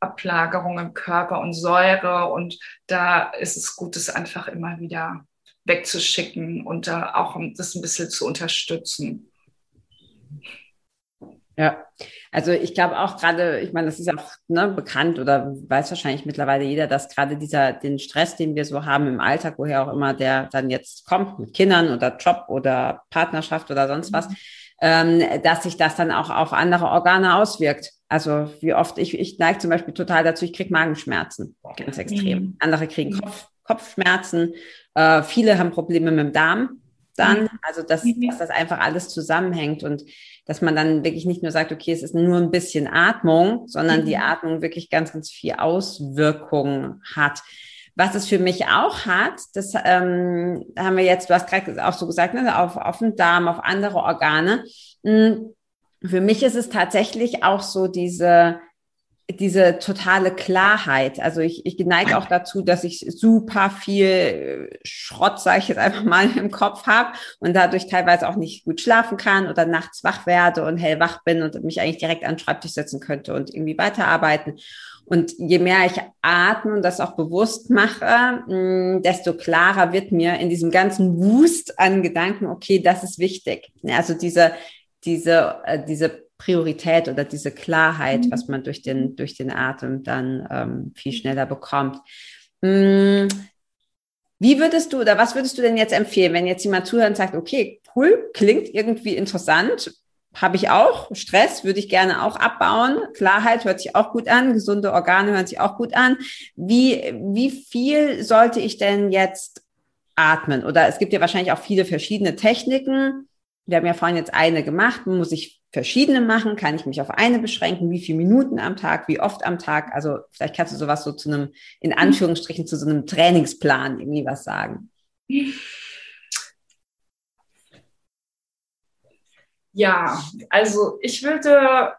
Ablagerung im Körper und Säure und da ist es gut, das einfach immer wieder wegzuschicken und da auch das ein bisschen zu unterstützen. Ja, also ich glaube auch gerade, ich meine, das ist auch ne, bekannt oder weiß wahrscheinlich mittlerweile jeder, dass gerade dieser, den Stress, den wir so haben im Alltag, woher auch immer der dann jetzt kommt, mit Kindern oder Job oder Partnerschaft oder sonst was, mhm. ähm, dass sich das dann auch auf andere Organe auswirkt. Also wie oft ich, ich neige zum Beispiel total dazu, ich kriege Magenschmerzen, ganz extrem. Mhm. Andere kriegen mhm. Kopf, Kopfschmerzen, äh, viele haben Probleme mit dem Darm dann, mhm. also dass, mhm. dass das einfach alles zusammenhängt und dass man dann wirklich nicht nur sagt, okay, es ist nur ein bisschen Atmung, sondern mhm. die Atmung wirklich ganz, ganz viel Auswirkungen hat. Was es für mich auch hat, das ähm, haben wir jetzt, du hast gerade auch so gesagt, ne, auf, auf den Darm, auf andere Organe. Hm, für mich ist es tatsächlich auch so diese, diese totale Klarheit. Also ich, ich neige auch dazu, dass ich super viel äh, Schrott, sage ich jetzt einfach mal, im Kopf habe und dadurch teilweise auch nicht gut schlafen kann oder nachts wach werde und hellwach bin und mich eigentlich direkt an den Schreibtisch setzen könnte und irgendwie weiterarbeiten. Und je mehr ich atme und das auch bewusst mache, mm, desto klarer wird mir in diesem ganzen Wust an Gedanken, okay, das ist wichtig. Also diese, diese, äh, diese Priorität oder diese Klarheit, mhm. was man durch den, durch den Atem dann ähm, viel schneller bekommt. Hm, wie würdest du oder was würdest du denn jetzt empfehlen, wenn jetzt jemand zuhört und sagt, okay, cool, klingt irgendwie interessant, habe ich auch, Stress würde ich gerne auch abbauen, Klarheit hört sich auch gut an, gesunde Organe hören sich auch gut an. Wie, wie viel sollte ich denn jetzt atmen? Oder es gibt ja wahrscheinlich auch viele verschiedene Techniken. Wir haben ja vorhin jetzt eine gemacht, muss ich verschiedene machen? Kann ich mich auf eine beschränken? Wie viele Minuten am Tag? Wie oft am Tag? Also vielleicht kannst du sowas so zu einem, in Anführungsstrichen, zu so einem Trainingsplan irgendwie was sagen. Ja, also ich würde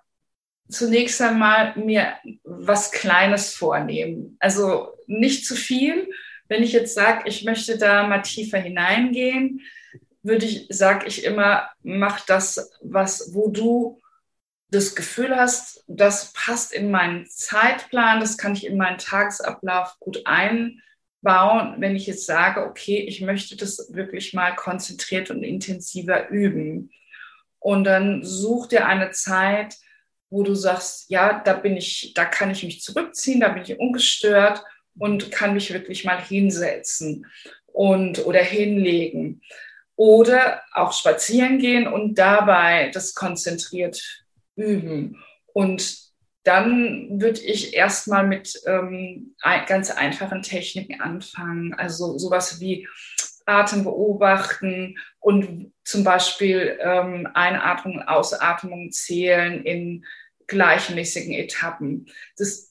zunächst einmal mir was Kleines vornehmen. Also nicht zu viel. Wenn ich jetzt sage, ich möchte da mal tiefer hineingehen, würde ich, sage ich immer, mach das, was, wo du das Gefühl hast, das passt in meinen Zeitplan, das kann ich in meinen Tagesablauf gut einbauen, wenn ich jetzt sage, okay, ich möchte das wirklich mal konzentriert und intensiver üben. Und dann such dir eine Zeit, wo du sagst, ja, da bin ich, da kann ich mich zurückziehen, da bin ich ungestört und kann mich wirklich mal hinsetzen und oder hinlegen. Oder auch spazieren gehen und dabei das konzentriert üben. Und dann würde ich erstmal mit ähm, ganz einfachen Techniken anfangen. Also sowas wie Atem beobachten und zum Beispiel ähm, Einatmung, Ausatmung zählen in gleichmäßigen Etappen. Das,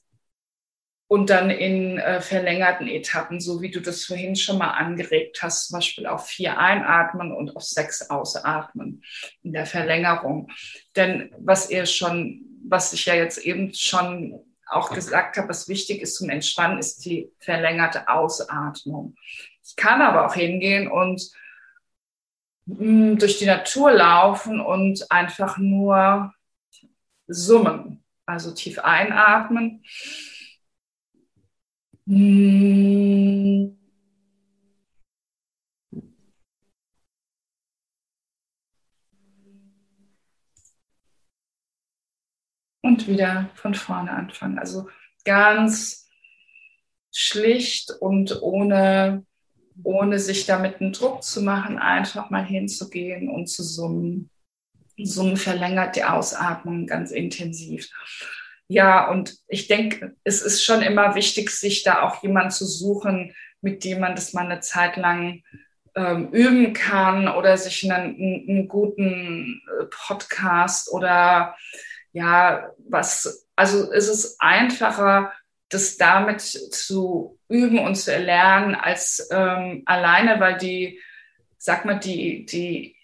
und dann in äh, verlängerten Etappen, so wie du das vorhin schon mal angeregt hast, zum Beispiel auf vier einatmen und auf sechs ausatmen in der Verlängerung. Denn was ihr schon, was ich ja jetzt eben schon auch gesagt habe, was wichtig ist zum Entspannen, ist die verlängerte Ausatmung. Ich kann aber auch hingehen und mh, mm, durch die Natur laufen und einfach nur summen. Also tief einatmen hm. Und wieder von vorne anfangen. Also ganz schlicht und ohne, ohne sich damit einen Druck zu machen, einfach mal hinzugehen und zu summen. Summen verlängert die Ausatmung ganz intensiv. Ja, und ich denke, es ist schon immer wichtig, sich da auch jemanden zu suchen, mit dem man das mal eine Zeit lang ähm, üben kann oder sich einen, einen guten äh, Podcast oder ja, was, also es ist einfacher, das damit zu üben und zu erlernen, als ähm, alleine, weil die, sag mal, die, die,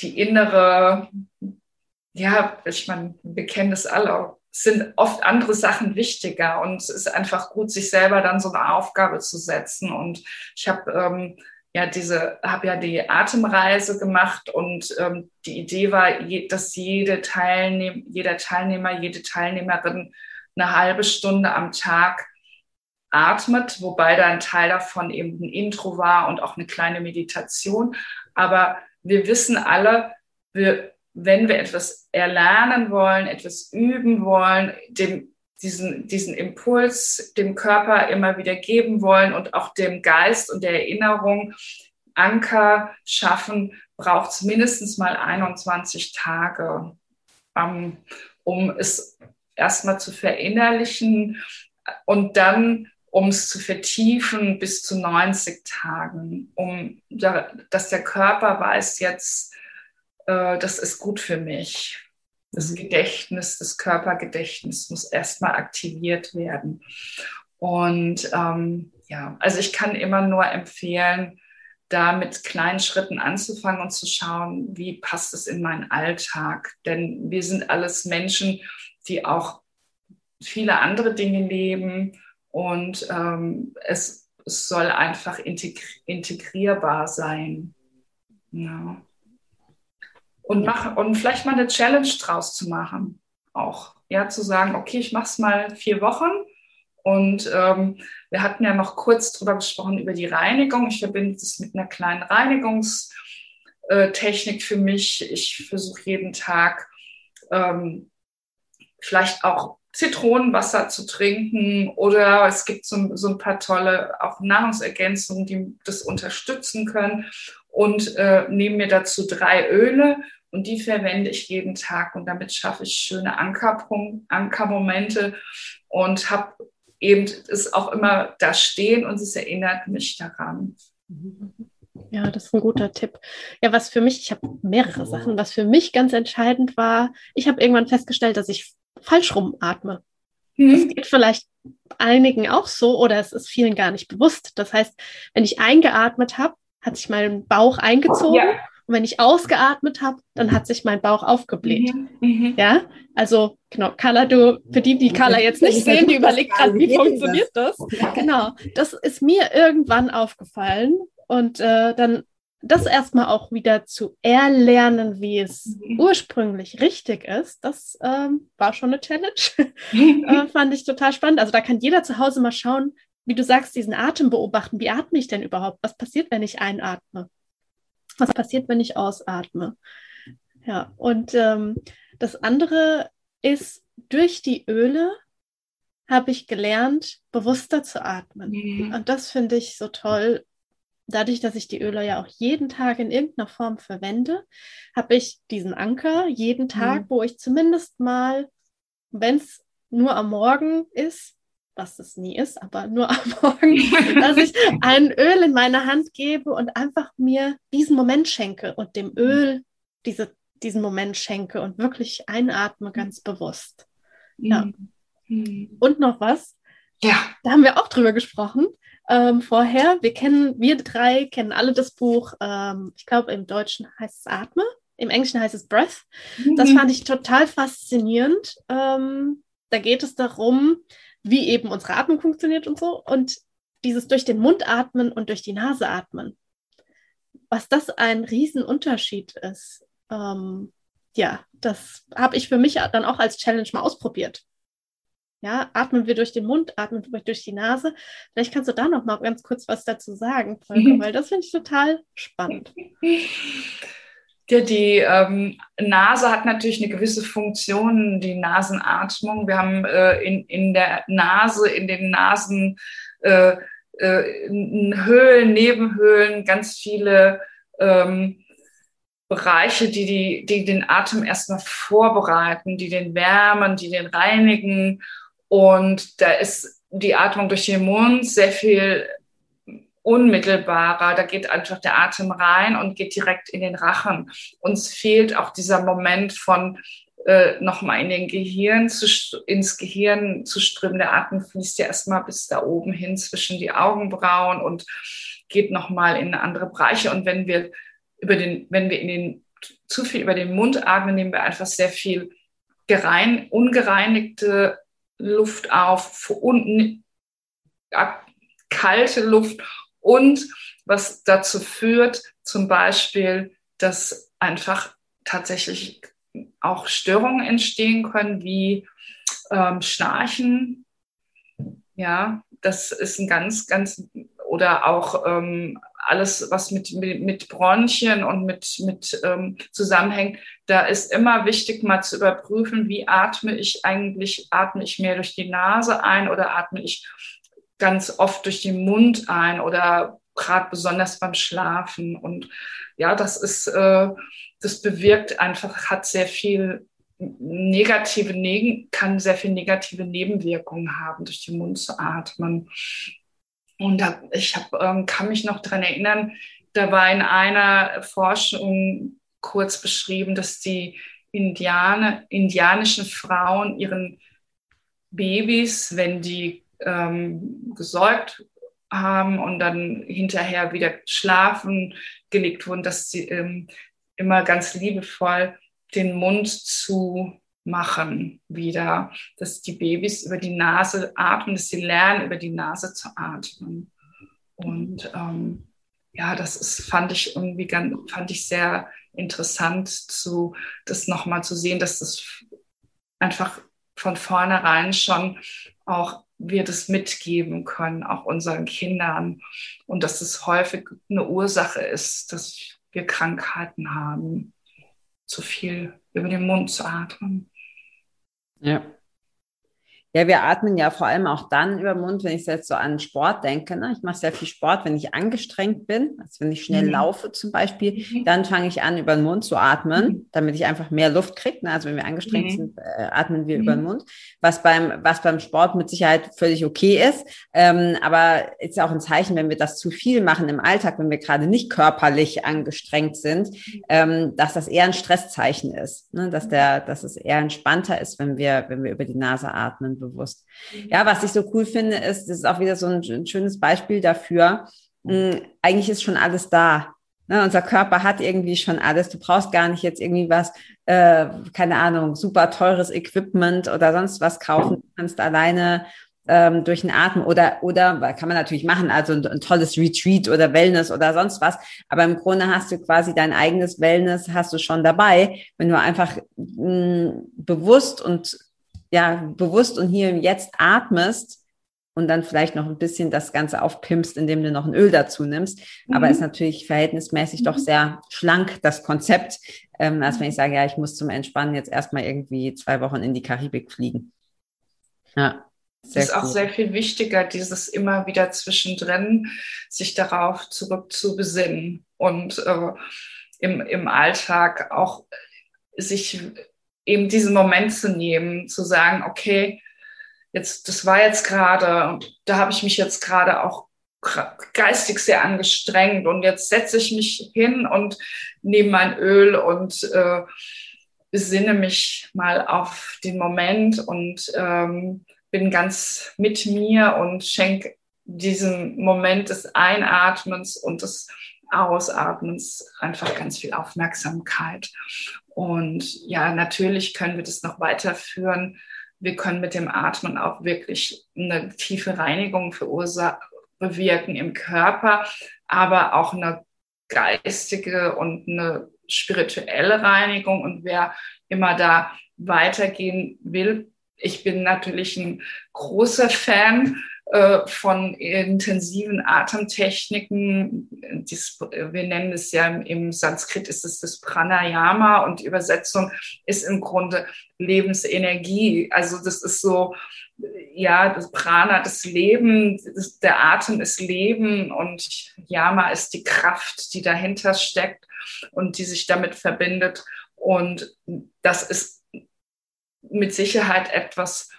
die innere, ja, ich meine, wir kennen das alle, sind oft andere Sachen wichtiger und es ist einfach gut, sich selber dann so eine Aufgabe zu setzen. Und ich habe ähm, ja diese, habe ja die Atemreise gemacht und ähm, die Idee war, dass jede Teilnehm jeder Teilnehmer, jede Teilnehmerin eine halbe Stunde am Tag atmet, wobei da ein Teil davon eben ein Intro war und auch eine kleine Meditation. Aber wir wissen alle, wir wenn wir etwas erlernen wollen, etwas üben wollen, dem, diesen, diesen Impuls dem Körper immer wieder geben wollen und auch dem Geist und der Erinnerung Anker schaffen, braucht es mindestens mal 21 Tage, ähm, um es erstmal zu verinnerlichen und dann um es zu vertiefen bis zu 90 Tagen, um dass der Körper weiß jetzt, äh, das ist gut für mich. Das mhm. Gedächtnis, das Körpergedächtnis muss erstmal aktiviert werden. Und ähm, ja, also ich kann immer nur empfehlen, da mit kleinen Schritten anzufangen und zu schauen, wie passt es in meinen Alltag. Denn wir sind alles Menschen, die auch viele andere Dinge leben und ähm, es, es, soll einfach integri integrierbar sein. Ja und, mach, und vielleicht mal eine Challenge draus zu machen. Auch, ja, zu sagen, okay, ich mache es mal vier Wochen. Und ähm, wir hatten ja noch kurz drüber gesprochen über die Reinigung. Ich verbinde das mit einer kleinen Reinigungstechnik für mich. Ich versuche jeden Tag ähm, vielleicht auch Zitronenwasser zu trinken oder es gibt so, so, ein paar tolle auch Nahrungsergänzungen, die das unterstützen können und äh, nehme mir dazu drei Öle und die verwende ich jeden Tag und damit schaffe ich schöne Ankerpunkt, Ankermomente und habe eben es auch immer da stehen und es erinnert mich daran. Ja, das ist ein guter Tipp. Ja, was für mich, ich habe mehrere Sachen, was für mich ganz entscheidend war, ich habe irgendwann festgestellt, dass ich falsch rum atme. Mhm. Das geht vielleicht einigen auch so oder es ist vielen gar nicht bewusst. Das heißt, wenn ich eingeatmet habe, hat sich mein Bauch eingezogen ja. Und wenn ich ausgeatmet habe, dann hat sich mein Bauch aufgebläht. Mhm. Mhm. Ja, also genau, Carla, du, für die, die Carla jetzt nicht sehen, die überlegt gerade, wie funktioniert das? Genau, das ist mir irgendwann aufgefallen und äh, dann das erstmal auch wieder zu erlernen, wie es mhm. ursprünglich richtig ist, das ähm, war schon eine Challenge. äh, fand ich total spannend. Also da kann jeder zu Hause mal schauen, wie du sagst, diesen Atem beobachten. Wie atme ich denn überhaupt? Was passiert, wenn ich einatme? Was passiert, wenn ich ausatme? Ja, und ähm, das andere ist, durch die Öle habe ich gelernt, bewusster zu atmen. Mhm. Und das finde ich so toll. Dadurch, dass ich die Öle ja auch jeden Tag in irgendeiner Form verwende, habe ich diesen Anker jeden Tag, mhm. wo ich zumindest mal, wenn es nur am Morgen ist, was es nie ist, aber nur am Morgen, dass ich ein Öl in meine Hand gebe und einfach mir diesen Moment schenke und dem Öl diese, diesen Moment schenke und wirklich einatme ganz bewusst. Ja. Mhm. Und noch was? Ja. Da haben wir auch drüber gesprochen. Ähm, vorher, wir kennen, wir drei kennen alle das Buch, ähm, ich glaube im Deutschen heißt es Atme, im Englischen heißt es Breath. Mhm. Das fand ich total faszinierend. Ähm, da geht es darum, wie eben unsere Atmung funktioniert und so. Und dieses durch den Mund atmen und durch die Nase atmen. Was das ein Riesenunterschied ist. Ähm, ja, das habe ich für mich dann auch als Challenge mal ausprobiert. Ja, atmen wir durch den Mund, atmen wir durch die Nase. Vielleicht kannst du da noch mal ganz kurz was dazu sagen, Volker, weil das finde ich total spannend. Ja, die ähm, Nase hat natürlich eine gewisse Funktion, die Nasenatmung. Wir haben äh, in, in der Nase, in den Nasen äh, äh, Höhlen, Nebenhöhlen, ganz viele ähm, Bereiche, die, die, die den Atem erstmal vorbereiten, die den wärmen, die den reinigen. Und da ist die Atmung durch den Mund sehr viel unmittelbarer. Da geht einfach der Atem rein und geht direkt in den Rachen. Uns fehlt auch dieser Moment von äh, nochmal in den Gehirn zu, ins Gehirn zu strömen. Der Atem fließt ja erstmal bis da oben hin zwischen die Augenbrauen und geht nochmal in andere Bereiche. Und wenn wir über den, wenn wir in den, zu viel über den Mund atmen, nehmen wir einfach sehr viel gerein, ungereinigte Luft auf, un, kalte Luft und was dazu führt, zum Beispiel, dass einfach tatsächlich auch Störungen entstehen können, wie ähm, Schnarchen. Ja, das ist ein ganz, ganz, oder auch ähm, alles, was mit, mit, Bronchien und mit, mit ähm, zusammenhängt, da ist immer wichtig, mal zu überprüfen, wie atme ich eigentlich, atme ich mehr durch die Nase ein oder atme ich ganz oft durch den Mund ein oder gerade besonders beim Schlafen. Und ja, das ist, äh, das bewirkt einfach, hat sehr viel negative, neg kann sehr viel negative Nebenwirkungen haben, durch den Mund zu atmen. Und da, ich hab, ähm, kann mich noch dran erinnern, da war in einer Forschung kurz beschrieben, dass die Indianer, indianischen Frauen ihren Babys, wenn die ähm, gesäugt haben und dann hinterher wieder schlafen gelegt wurden, dass sie ähm, immer ganz liebevoll den Mund zu machen wieder, dass die Babys über die Nase atmen, dass sie lernen, über die Nase zu atmen. Und ähm, ja, das ist, fand ich irgendwie ganz, fand ich sehr interessant, zu, das nochmal zu sehen, dass das einfach von vornherein schon auch wir das mitgeben können, auch unseren Kindern. Und dass es häufig eine Ursache ist, dass wir Krankheiten haben, zu viel über den Mund zu atmen. Ja. Ja, wir atmen ja vor allem auch dann über den Mund, wenn ich jetzt so an Sport denke. Ne? Ich mache sehr viel Sport, wenn ich angestrengt bin, also wenn ich schnell mhm. laufe zum Beispiel, mhm. dann fange ich an, über den Mund zu atmen, mhm. damit ich einfach mehr Luft kriege. Ne? Also wenn wir angestrengt mhm. sind, äh, atmen wir über den mhm. Mund, was beim, was beim Sport mit Sicherheit völlig okay ist. Ähm, aber ist ja auch ein Zeichen, wenn wir das zu viel machen im Alltag, wenn wir gerade nicht körperlich angestrengt sind, mhm. ähm, dass das eher ein Stresszeichen ist, ne? dass der, dass es eher entspannter ist, wenn wir, wenn wir über die Nase atmen bewusst. Mhm. Ja, was ich so cool finde, ist, das ist auch wieder so ein, schönes Beispiel dafür. Mh, hm, eigentlich ist schon alles da. Ne, unser Körper hat irgendwie schon alles. Du brauchst gar nicht jetzt irgendwie was, äh, keine Ahnung, super teures Equipment oder sonst was kaufen. Du kannst alleine ähm, durch den Atem oder, oder, kann man natürlich machen, also ein, ein, tolles Retreat oder Wellness oder sonst was. Aber im Grunde hast du quasi dein eigenes Wellness, hast du schon dabei, wenn du einfach mh, bewusst und, ja, bewusst und hier jetzt atmest und dann vielleicht noch ein bisschen das Ganze aufpimpst, indem du noch ein Öl dazu nimmst. Mhm. Aber ist natürlich verhältnismäßig mhm. doch sehr schlank, das Konzept, ähm, als wenn ich sage, ja, ich muss zum Entspannen jetzt erstmal irgendwie zwei Wochen in die Karibik fliegen. Ja. Sehr ist cool. auch sehr viel wichtiger, dieses immer wieder zwischendrin sich darauf zurück zu besinnen und äh, im, im Alltag auch sich eben diesen Moment zu nehmen, zu sagen, okay, jetzt, das war jetzt gerade, und da habe ich mich jetzt gerade auch geistig sehr angestrengt und jetzt setze ich mich hin und nehme mein Öl und äh, besinne mich mal auf den Moment und ähm, bin ganz mit mir und schenke diesem Moment des Einatmens und des Ausatmens einfach ganz viel Aufmerksamkeit. Und ja, natürlich können wir das noch weiterführen wir können mit dem Atmen auch wirklich eine tiefe Reinigung bewirken im Körper, aber auch eine geistige und eine spirituelle Reinigung. Und wer immer da weitergehen will, ich bin natürlich ein großer Fan von intensiven Atemtechniken. Dies, wir nennen es ja im Sanskrit ist es das Pranayama und die Übersetzung ist im Grunde Lebensenergie. Also das ist so, ja, das Prana, das Leben, das, der Atem ist Leben und Yama ist die Kraft, die dahinter steckt und die sich damit verbindet. Und das ist mit Sicherheit etwas,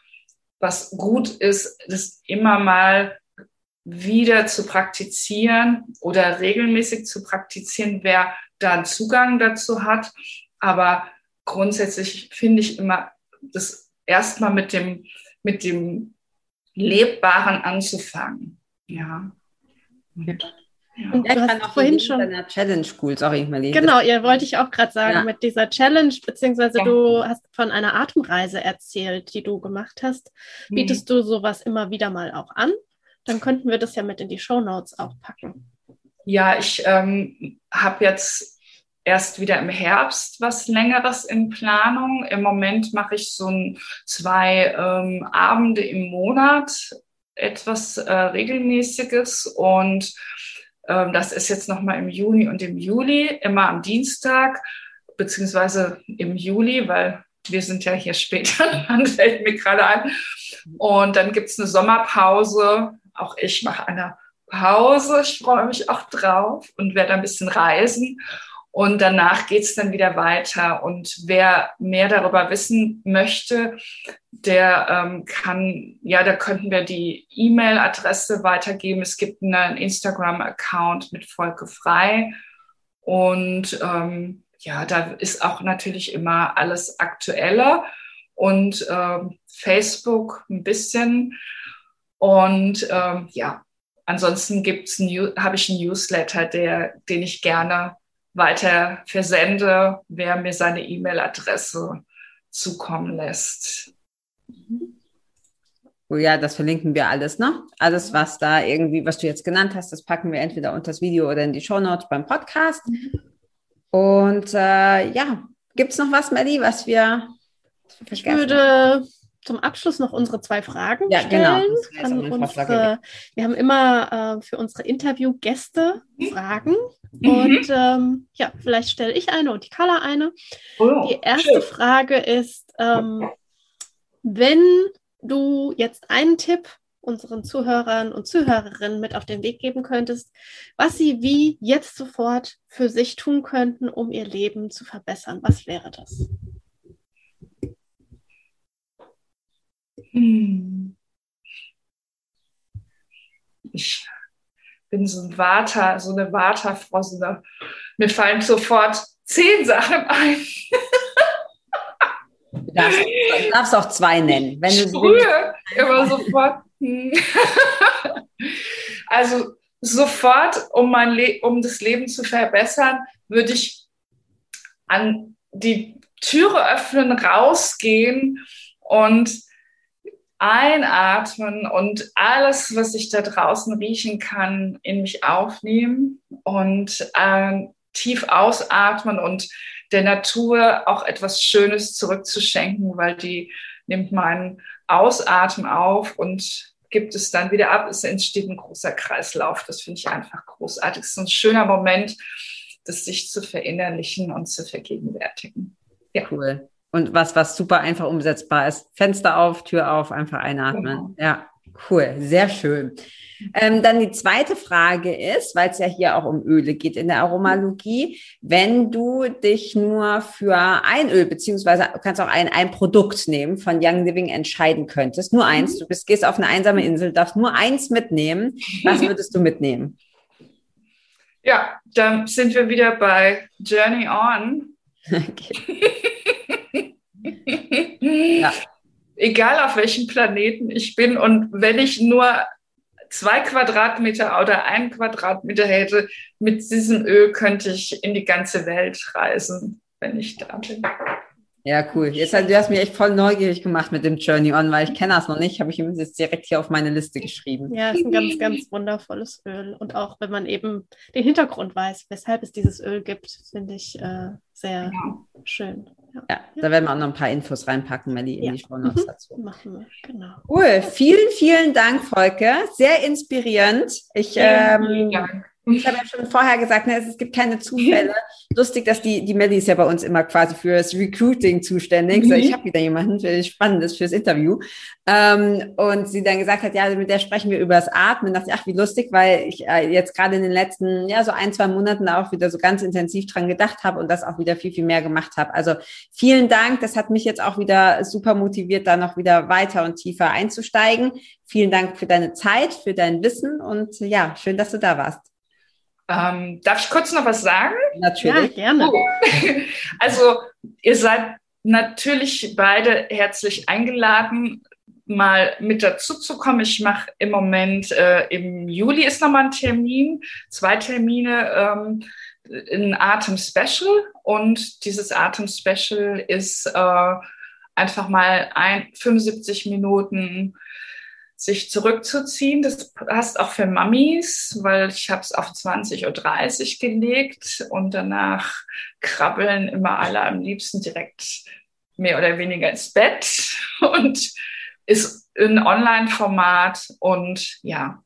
was gut ist, das immer mal wieder zu praktizieren oder regelmäßig zu praktizieren, wer da einen Zugang dazu hat. Aber grundsätzlich finde ich immer, das erstmal mit dem, mit dem Lebbaren anzufangen. Ja. Und und du hast vorhin schon deiner Challenge cool, sorry, Marlene. Genau, ihr wollte ich auch gerade sagen, ja. mit dieser Challenge, beziehungsweise ja. du hast von einer Atemreise erzählt, die du gemacht hast. Mhm. Bietest du sowas immer wieder mal auch an? Dann könnten wir das ja mit in die Show Notes auch packen. Ja, ich ähm, habe jetzt erst wieder im Herbst was Längeres in Planung. Im Moment mache ich so ein, zwei ähm, Abende im Monat, etwas äh, Regelmäßiges und ähm, das ist jetzt nochmal im Juni und im Juli, immer am Dienstag, beziehungsweise im Juli, weil wir sind ja hier später, dann fällt mir gerade ein. Und dann gibt es eine Sommerpause. Auch ich mache eine Pause. Ich freue mich auch drauf und werde ein bisschen reisen. Und danach geht es dann wieder weiter. Und wer mehr darüber wissen möchte, der ähm, kann, ja, da könnten wir die E-Mail-Adresse weitergeben. Es gibt einen Instagram-Account mit Volke Frei. Und ähm, ja, da ist auch natürlich immer alles aktueller. Und ähm, Facebook ein bisschen. Und ähm, ja, ansonsten gibt's habe ich einen Newsletter, der, den ich gerne weiter versende, wer mir seine E-Mail-Adresse zukommen lässt. Oh ja, das verlinken wir alles, ne? Alles, was da irgendwie, was du jetzt genannt hast, das packen wir entweder unter das Video oder in die Show Notes beim Podcast. Und äh, ja, gibt es noch was, Melly, was wir. Ich würde zum Abschluss noch unsere zwei Fragen ja, genau. stellen. Genau. Unsere, wir haben immer äh, für unsere Interviewgäste Fragen. Mhm. Und ähm, ja, vielleicht stelle ich eine und die Carla eine. Oh, die erste schön. Frage ist, ähm, wenn du jetzt einen Tipp unseren Zuhörern und Zuhörerinnen mit auf den Weg geben könntest, was sie wie jetzt sofort für sich tun könnten, um ihr Leben zu verbessern, was wäre das? Hm. Ich bin so ein Water, so eine Waterfrau, mir fallen sofort zehn Sachen ein. Du darfst, du darfst auch zwei nennen. Wenn du immer sofort. Hm. also sofort, um, mein Le um das Leben zu verbessern, würde ich an die Türe öffnen, rausgehen und einatmen und alles, was ich da draußen riechen kann, in mich aufnehmen und äh, tief ausatmen und der Natur auch etwas Schönes zurückzuschenken, weil die nimmt meinen Ausatmen auf und gibt es dann wieder ab. Es entsteht ein großer Kreislauf. Das finde ich einfach großartig. Es ist ein schöner Moment, das sich zu verinnerlichen und zu vergegenwärtigen. Ja. Cool. Und was, was super einfach umsetzbar ist. Fenster auf, Tür auf, einfach einatmen. Genau. Ja, cool. Sehr schön. Ähm, dann die zweite Frage ist, weil es ja hier auch um Öle geht in der Aromalogie, wenn du dich nur für ein Öl, beziehungsweise du kannst auch ein, ein Produkt nehmen von Young Living entscheiden könntest, nur eins, mhm. du bist, gehst auf eine einsame Insel, darfst nur eins mitnehmen, was würdest du mitnehmen? Ja, dann sind wir wieder bei Journey On. Okay. ja. Egal auf welchem Planeten ich bin und wenn ich nur zwei Quadratmeter oder ein Quadratmeter hätte, mit diesem Öl könnte ich in die ganze Welt reisen, wenn ich da bin. Ja, cool. Jetzt du hast mich echt voll neugierig gemacht mit dem Journey On, weil ich kenne das noch nicht, habe ich ihm jetzt direkt hier auf meine Liste geschrieben. Ja, ist ein ganz, ganz wundervolles Öl. Und auch wenn man eben den Hintergrund weiß, weshalb es dieses Öl gibt, finde ich äh, sehr ja. schön. Ja. ja. da werden wir auch noch ein paar Infos reinpacken, Melli, in ja. die Show Notes mhm. dazu. Machen wir, genau. Cool. Vielen, vielen Dank, Volke. Sehr inspirierend. Ich, vielen, ähm, vielen Dank ich habe ja schon vorher gesagt, ne, es, gibt keine Zufälle. Lustig, dass die, die Melly ist ja bei uns immer quasi fürs Recruiting zuständig. Mhm. So, ich habe wieder jemanden für Spannendes fürs Interview. Ähm, und sie dann gesagt hat, ja, mit der sprechen wir über das Atmen. Und dachte ich, ach, wie lustig, weil ich äh, jetzt gerade in den letzten, ja, so ein, zwei Monaten auch wieder so ganz intensiv dran gedacht habe und das auch wieder viel, viel mehr gemacht habe. Also vielen Dank. Das hat mich jetzt auch wieder super motiviert, da noch wieder weiter und tiefer einzusteigen. Vielen Dank für deine Zeit, für dein Wissen und ja, schön, dass du da warst. Ähm, darf ich kurz noch was sagen? Natürlich. Ja, gerne. Oh. Also, ihr seid natürlich beide herzlich eingeladen, mal mit dazu zu kommen. Ich mache im Moment, äh, im Juli ist nochmal ein Termin, zwei Termine, ähm, ein Atem-Special. Und dieses Atem-Special ist äh, einfach mal ein, 75 Minuten sich zurückzuziehen. Das passt auch für Mamis, weil ich habe es auf 20.30 Uhr gelegt und danach krabbeln immer alle am liebsten direkt mehr oder weniger ins Bett und ist ein Online-Format und ja,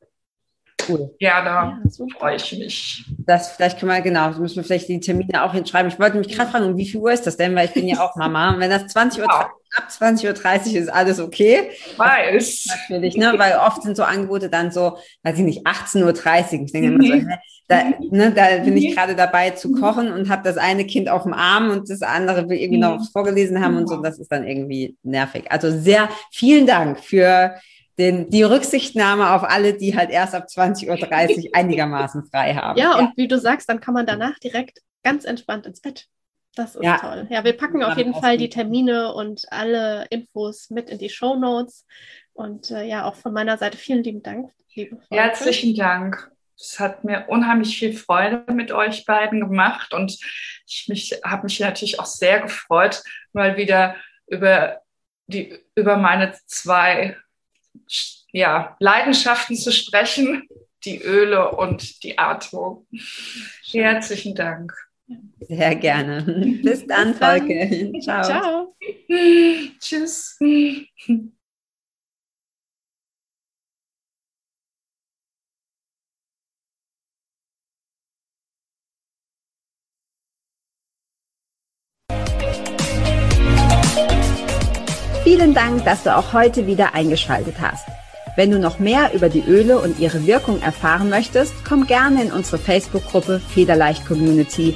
Cool. Ja, da ja, freue ich mich. Das vielleicht können wir, genau, müssen wir vielleicht die Termine auch hinschreiben. Ich wollte mich gerade fragen, um wie viel Uhr ist das denn? Weil ich bin ja auch Mama. Und wenn das 20 Uhr, wow. Ab 20.30 Uhr ist alles okay. Weiß. Natürlich, ne? Weil oft sind so Angebote dann so, weiß ich nicht, 18.30 Uhr. Ich denke immer so, da, ne, da bin ich gerade dabei zu kochen und habe das eine Kind auf dem Arm und das andere will irgendwie noch was vorgelesen haben und so. Das ist dann irgendwie nervig. Also sehr vielen Dank für den, die Rücksichtnahme auf alle, die halt erst ab 20.30 Uhr einigermaßen frei haben. Ja, ja, und wie du sagst, dann kann man danach direkt ganz entspannt ins Bett. Das ist ja. toll. Ja, wir packen auf jeden Fall die Termine und alle Infos mit in die Show Notes. Und äh, ja, auch von meiner Seite vielen lieben Dank, liebe Freunde. Herzlichen Dank. Es hat mir unheimlich viel Freude mit euch beiden gemacht und ich mich, habe mich natürlich auch sehr gefreut, mal wieder über die, über meine zwei ja, Leidenschaften zu sprechen, die Öle und die Atmung. Herzlichen Dank. Sehr gerne. Bis dann, Bis dann. Volke. Ciao. Ciao. Tschüss. Vielen Dank, dass du auch heute wieder eingeschaltet hast. Wenn du noch mehr über die Öle und ihre Wirkung erfahren möchtest, komm gerne in unsere Facebook-Gruppe Federleicht Community